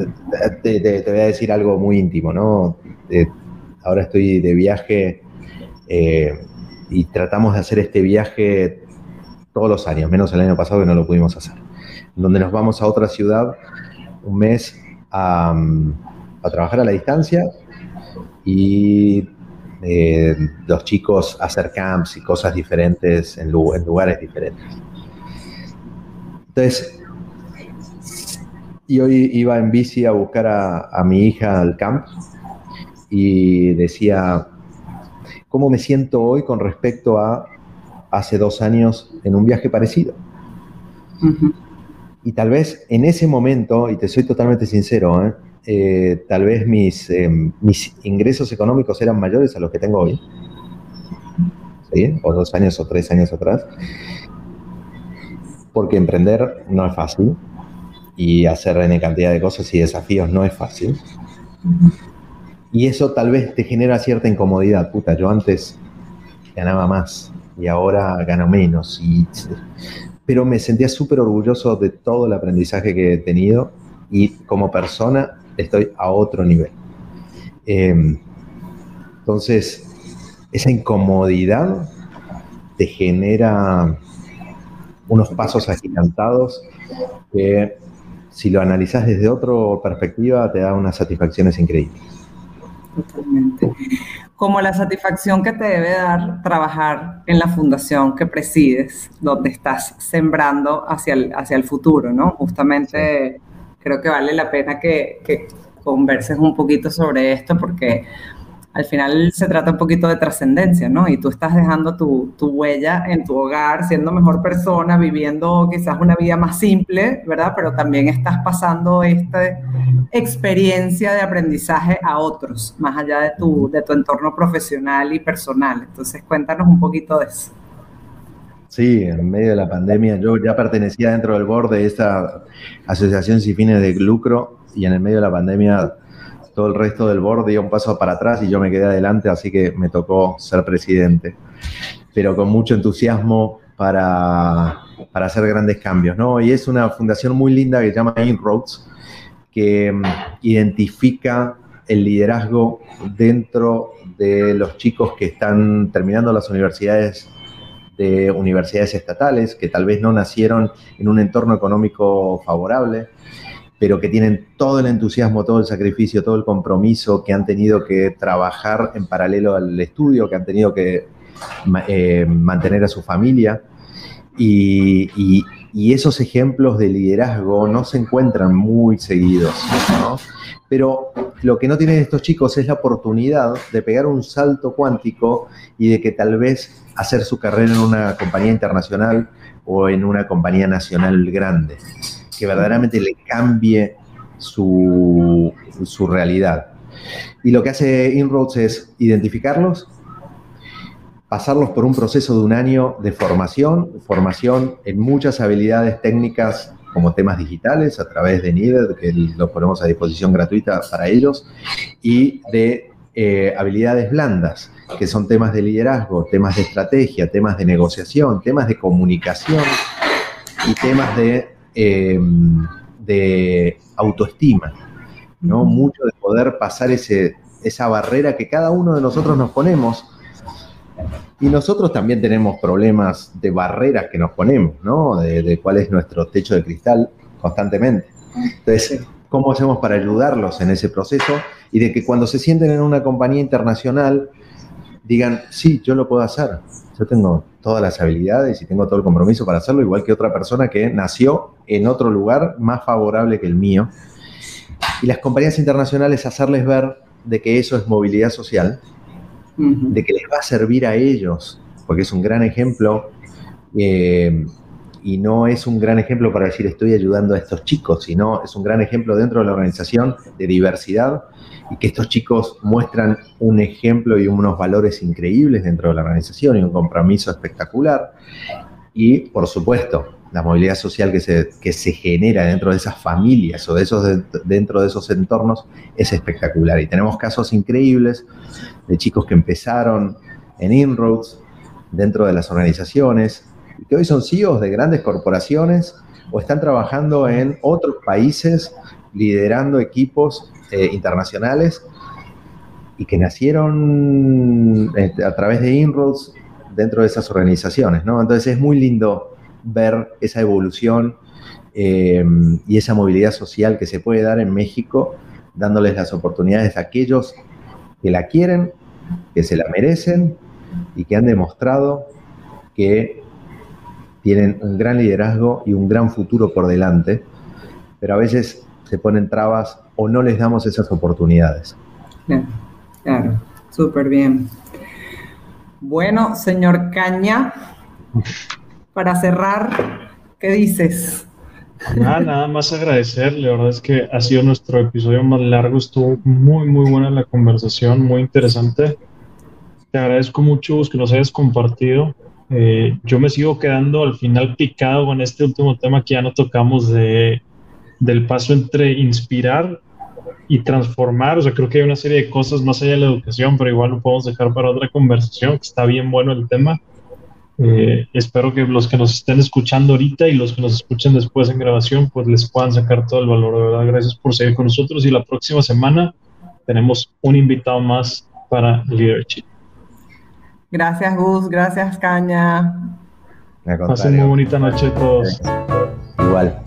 te, voy a decir algo muy íntimo, ¿no? ahora estoy de viaje eh, y tratamos de hacer este viaje todos los años, menos el año pasado que no lo pudimos hacer, donde nos vamos a otra ciudad un mes a, trabajar a la distancia y eh, los chicos hacer camps y cosas diferentes en, lugares diferentes. Entonces, y hoy iba en bici a buscar a, a mi hija al camp y decía, ¿cómo me siento hoy con respecto a hace dos años en un viaje parecido. Y tal vez en ese momento, y te soy totalmente sincero, ¿eh? Eh, tal vez mis, eh, mis ingresos económicos eran mayores a los que tengo hoy. ¿Sí? O dos años o tres años atrás. Porque emprender no es fácil. Y hacer en cantidad de cosas y desafíos no es fácil. Y eso tal vez te genera cierta incomodidad. Puta, yo antes ganaba más y ahora gano menos. Y, pero me sentía súper orgulloso de todo el aprendizaje que he tenido y como persona estoy a otro nivel. Em, entonces, esa incomodidad te genera unos pasos agigantados que si lo analizas desde otra perspectiva te da unas satisfacciones increíbles. Totalmente. Como la satisfacción que te debe dar trabajar en la fundación que presides, donde estás sembrando hacia el, hacia el futuro, ¿no? Justamente creo que vale la pena que, que converses un poquito sobre esto porque al final se trata un poquito de trascendencia, ¿no? Y tú estás dejando tu, huella en tu hogar, siendo mejor persona, viviendo quizás una vida más simple, ¿verdad? Pero también estás pasando esta experiencia de aprendizaje a otros, más allá de tu, de tu entorno profesional y personal. Entonces, cuéntanos un poquito de eso. Sí, en medio de la pandemia, yo ya pertenecía dentro del board de esta asociación sin fines de lucro y en el medio de la pandemia todo el resto del board dio un paso para atrás y yo me quedé adelante, así que me tocó ser presidente. Pero con mucho entusiasmo para, para hacer grandes cambios, ¿no? Y es una fundación muy linda que se llama Inroads, que mm, identifica el liderazgo dentro de los chicos que están terminando las universidades de universidades estatales, que tal vez no nacieron en un entorno económico favorable, pero que tienen todo el entusiasmo, todo el sacrificio, todo el compromiso, que han tenido que trabajar en paralelo al estudio, que han tenido que eh, mantener a su familia. Y, esos ejemplos de liderazgo no se encuentran muy seguidos, Pero lo que no tienen estos chicos es la oportunidad de pegar un salto cuántico y de que tal vez hacer su carrera en una compañía internacional o en una compañía nacional grande que verdaderamente le cambie su, realidad. Y lo que hace Inroads es identificarlos, pasarlos por un proceso de un año de formación, formación en muchas habilidades técnicas como temas digitales a través de NIDED, que lo ponemos a disposición gratuita para ellos, y de eh, habilidades blandas, que son temas de liderazgo, temas de estrategia, temas de negociación, temas de comunicación y temas de Em, de autoestima, ¿no? Mucho de poder pasar ese, esa barrera que cada uno de nosotros nos ponemos. Y nosotros también tenemos problemas de barreras que nos ponemos, ¿no? De, cuál es nuestro techo de cristal constantemente. Entonces, ¿cómo hacemos para ayudarlos en ese proceso? Y de que cuando se sienten en una compañía internacional, digan, sí, yo lo puedo hacer. Yo tengo todas las habilidades y tengo todo el compromiso para hacerlo, igual que otra persona que nació en otro lugar más favorable que el mío. Y las compañías internacionales hacerles ver de que eso es movilidad social, de que les va a servir a ellos, porque es un gran ejemplo. Eh, y no es un gran ejemplo para decir estoy ayudando a estos chicos, sino es un gran ejemplo dentro de la organización de diversidad y que estos chicos muestran un ejemplo y unos valores increíbles dentro de la organización y un compromiso espectacular. Y, por supuesto, la movilidad social que se, que se genera dentro de esas familias o de esos, dentro de esos entornos es espectacular. Y tenemos casos increíbles de chicos que empezaron en Inroads, dentro de las organizaciones, que hoy son CEOs de grandes corporaciones o están trabajando en otros países liderando equipos eh, internacionales y que nacieron este, a través de Inroads dentro de esas organizaciones, ¿no? Entonces es muy lindo ver esa evolución em, y esa movilidad social que se puede dar en México, dándoles las oportunidades a aquellos que la quieren, que se la merecen y que han demostrado que tienen un gran liderazgo y un gran futuro por delante, pero a veces se ponen trabas o no les damos esas oportunidades. Claro, claro, súper bien. Bueno, señor Caña, para cerrar, ¿qué dices? Nada, nada más agradecerle, la verdad es que ha sido nuestro episodio más largo, estuvo muy, muy buena la conversación, muy interesante. Te agradezco mucho que nos hayas compartido. Eh, yo me sigo quedando al final picado con este último tema que ya no tocamos de del paso entre inspirar y transformar. O sea, creo que hay una serie de cosas más allá de la educación, pero igual lo podemos dejar para otra conversación, que está bien bueno el tema. Eh, espero que los que nos estén escuchando ahorita y los que nos escuchen después en grabación, pues les puedan sacar todo el valor. De verdad, gracias por seguir con nosotros y la próxima semana tenemos un invitado más para Leadership. Gracias, Gus. Gracias, Caña. Pasen muy bonita noche todos. Igual.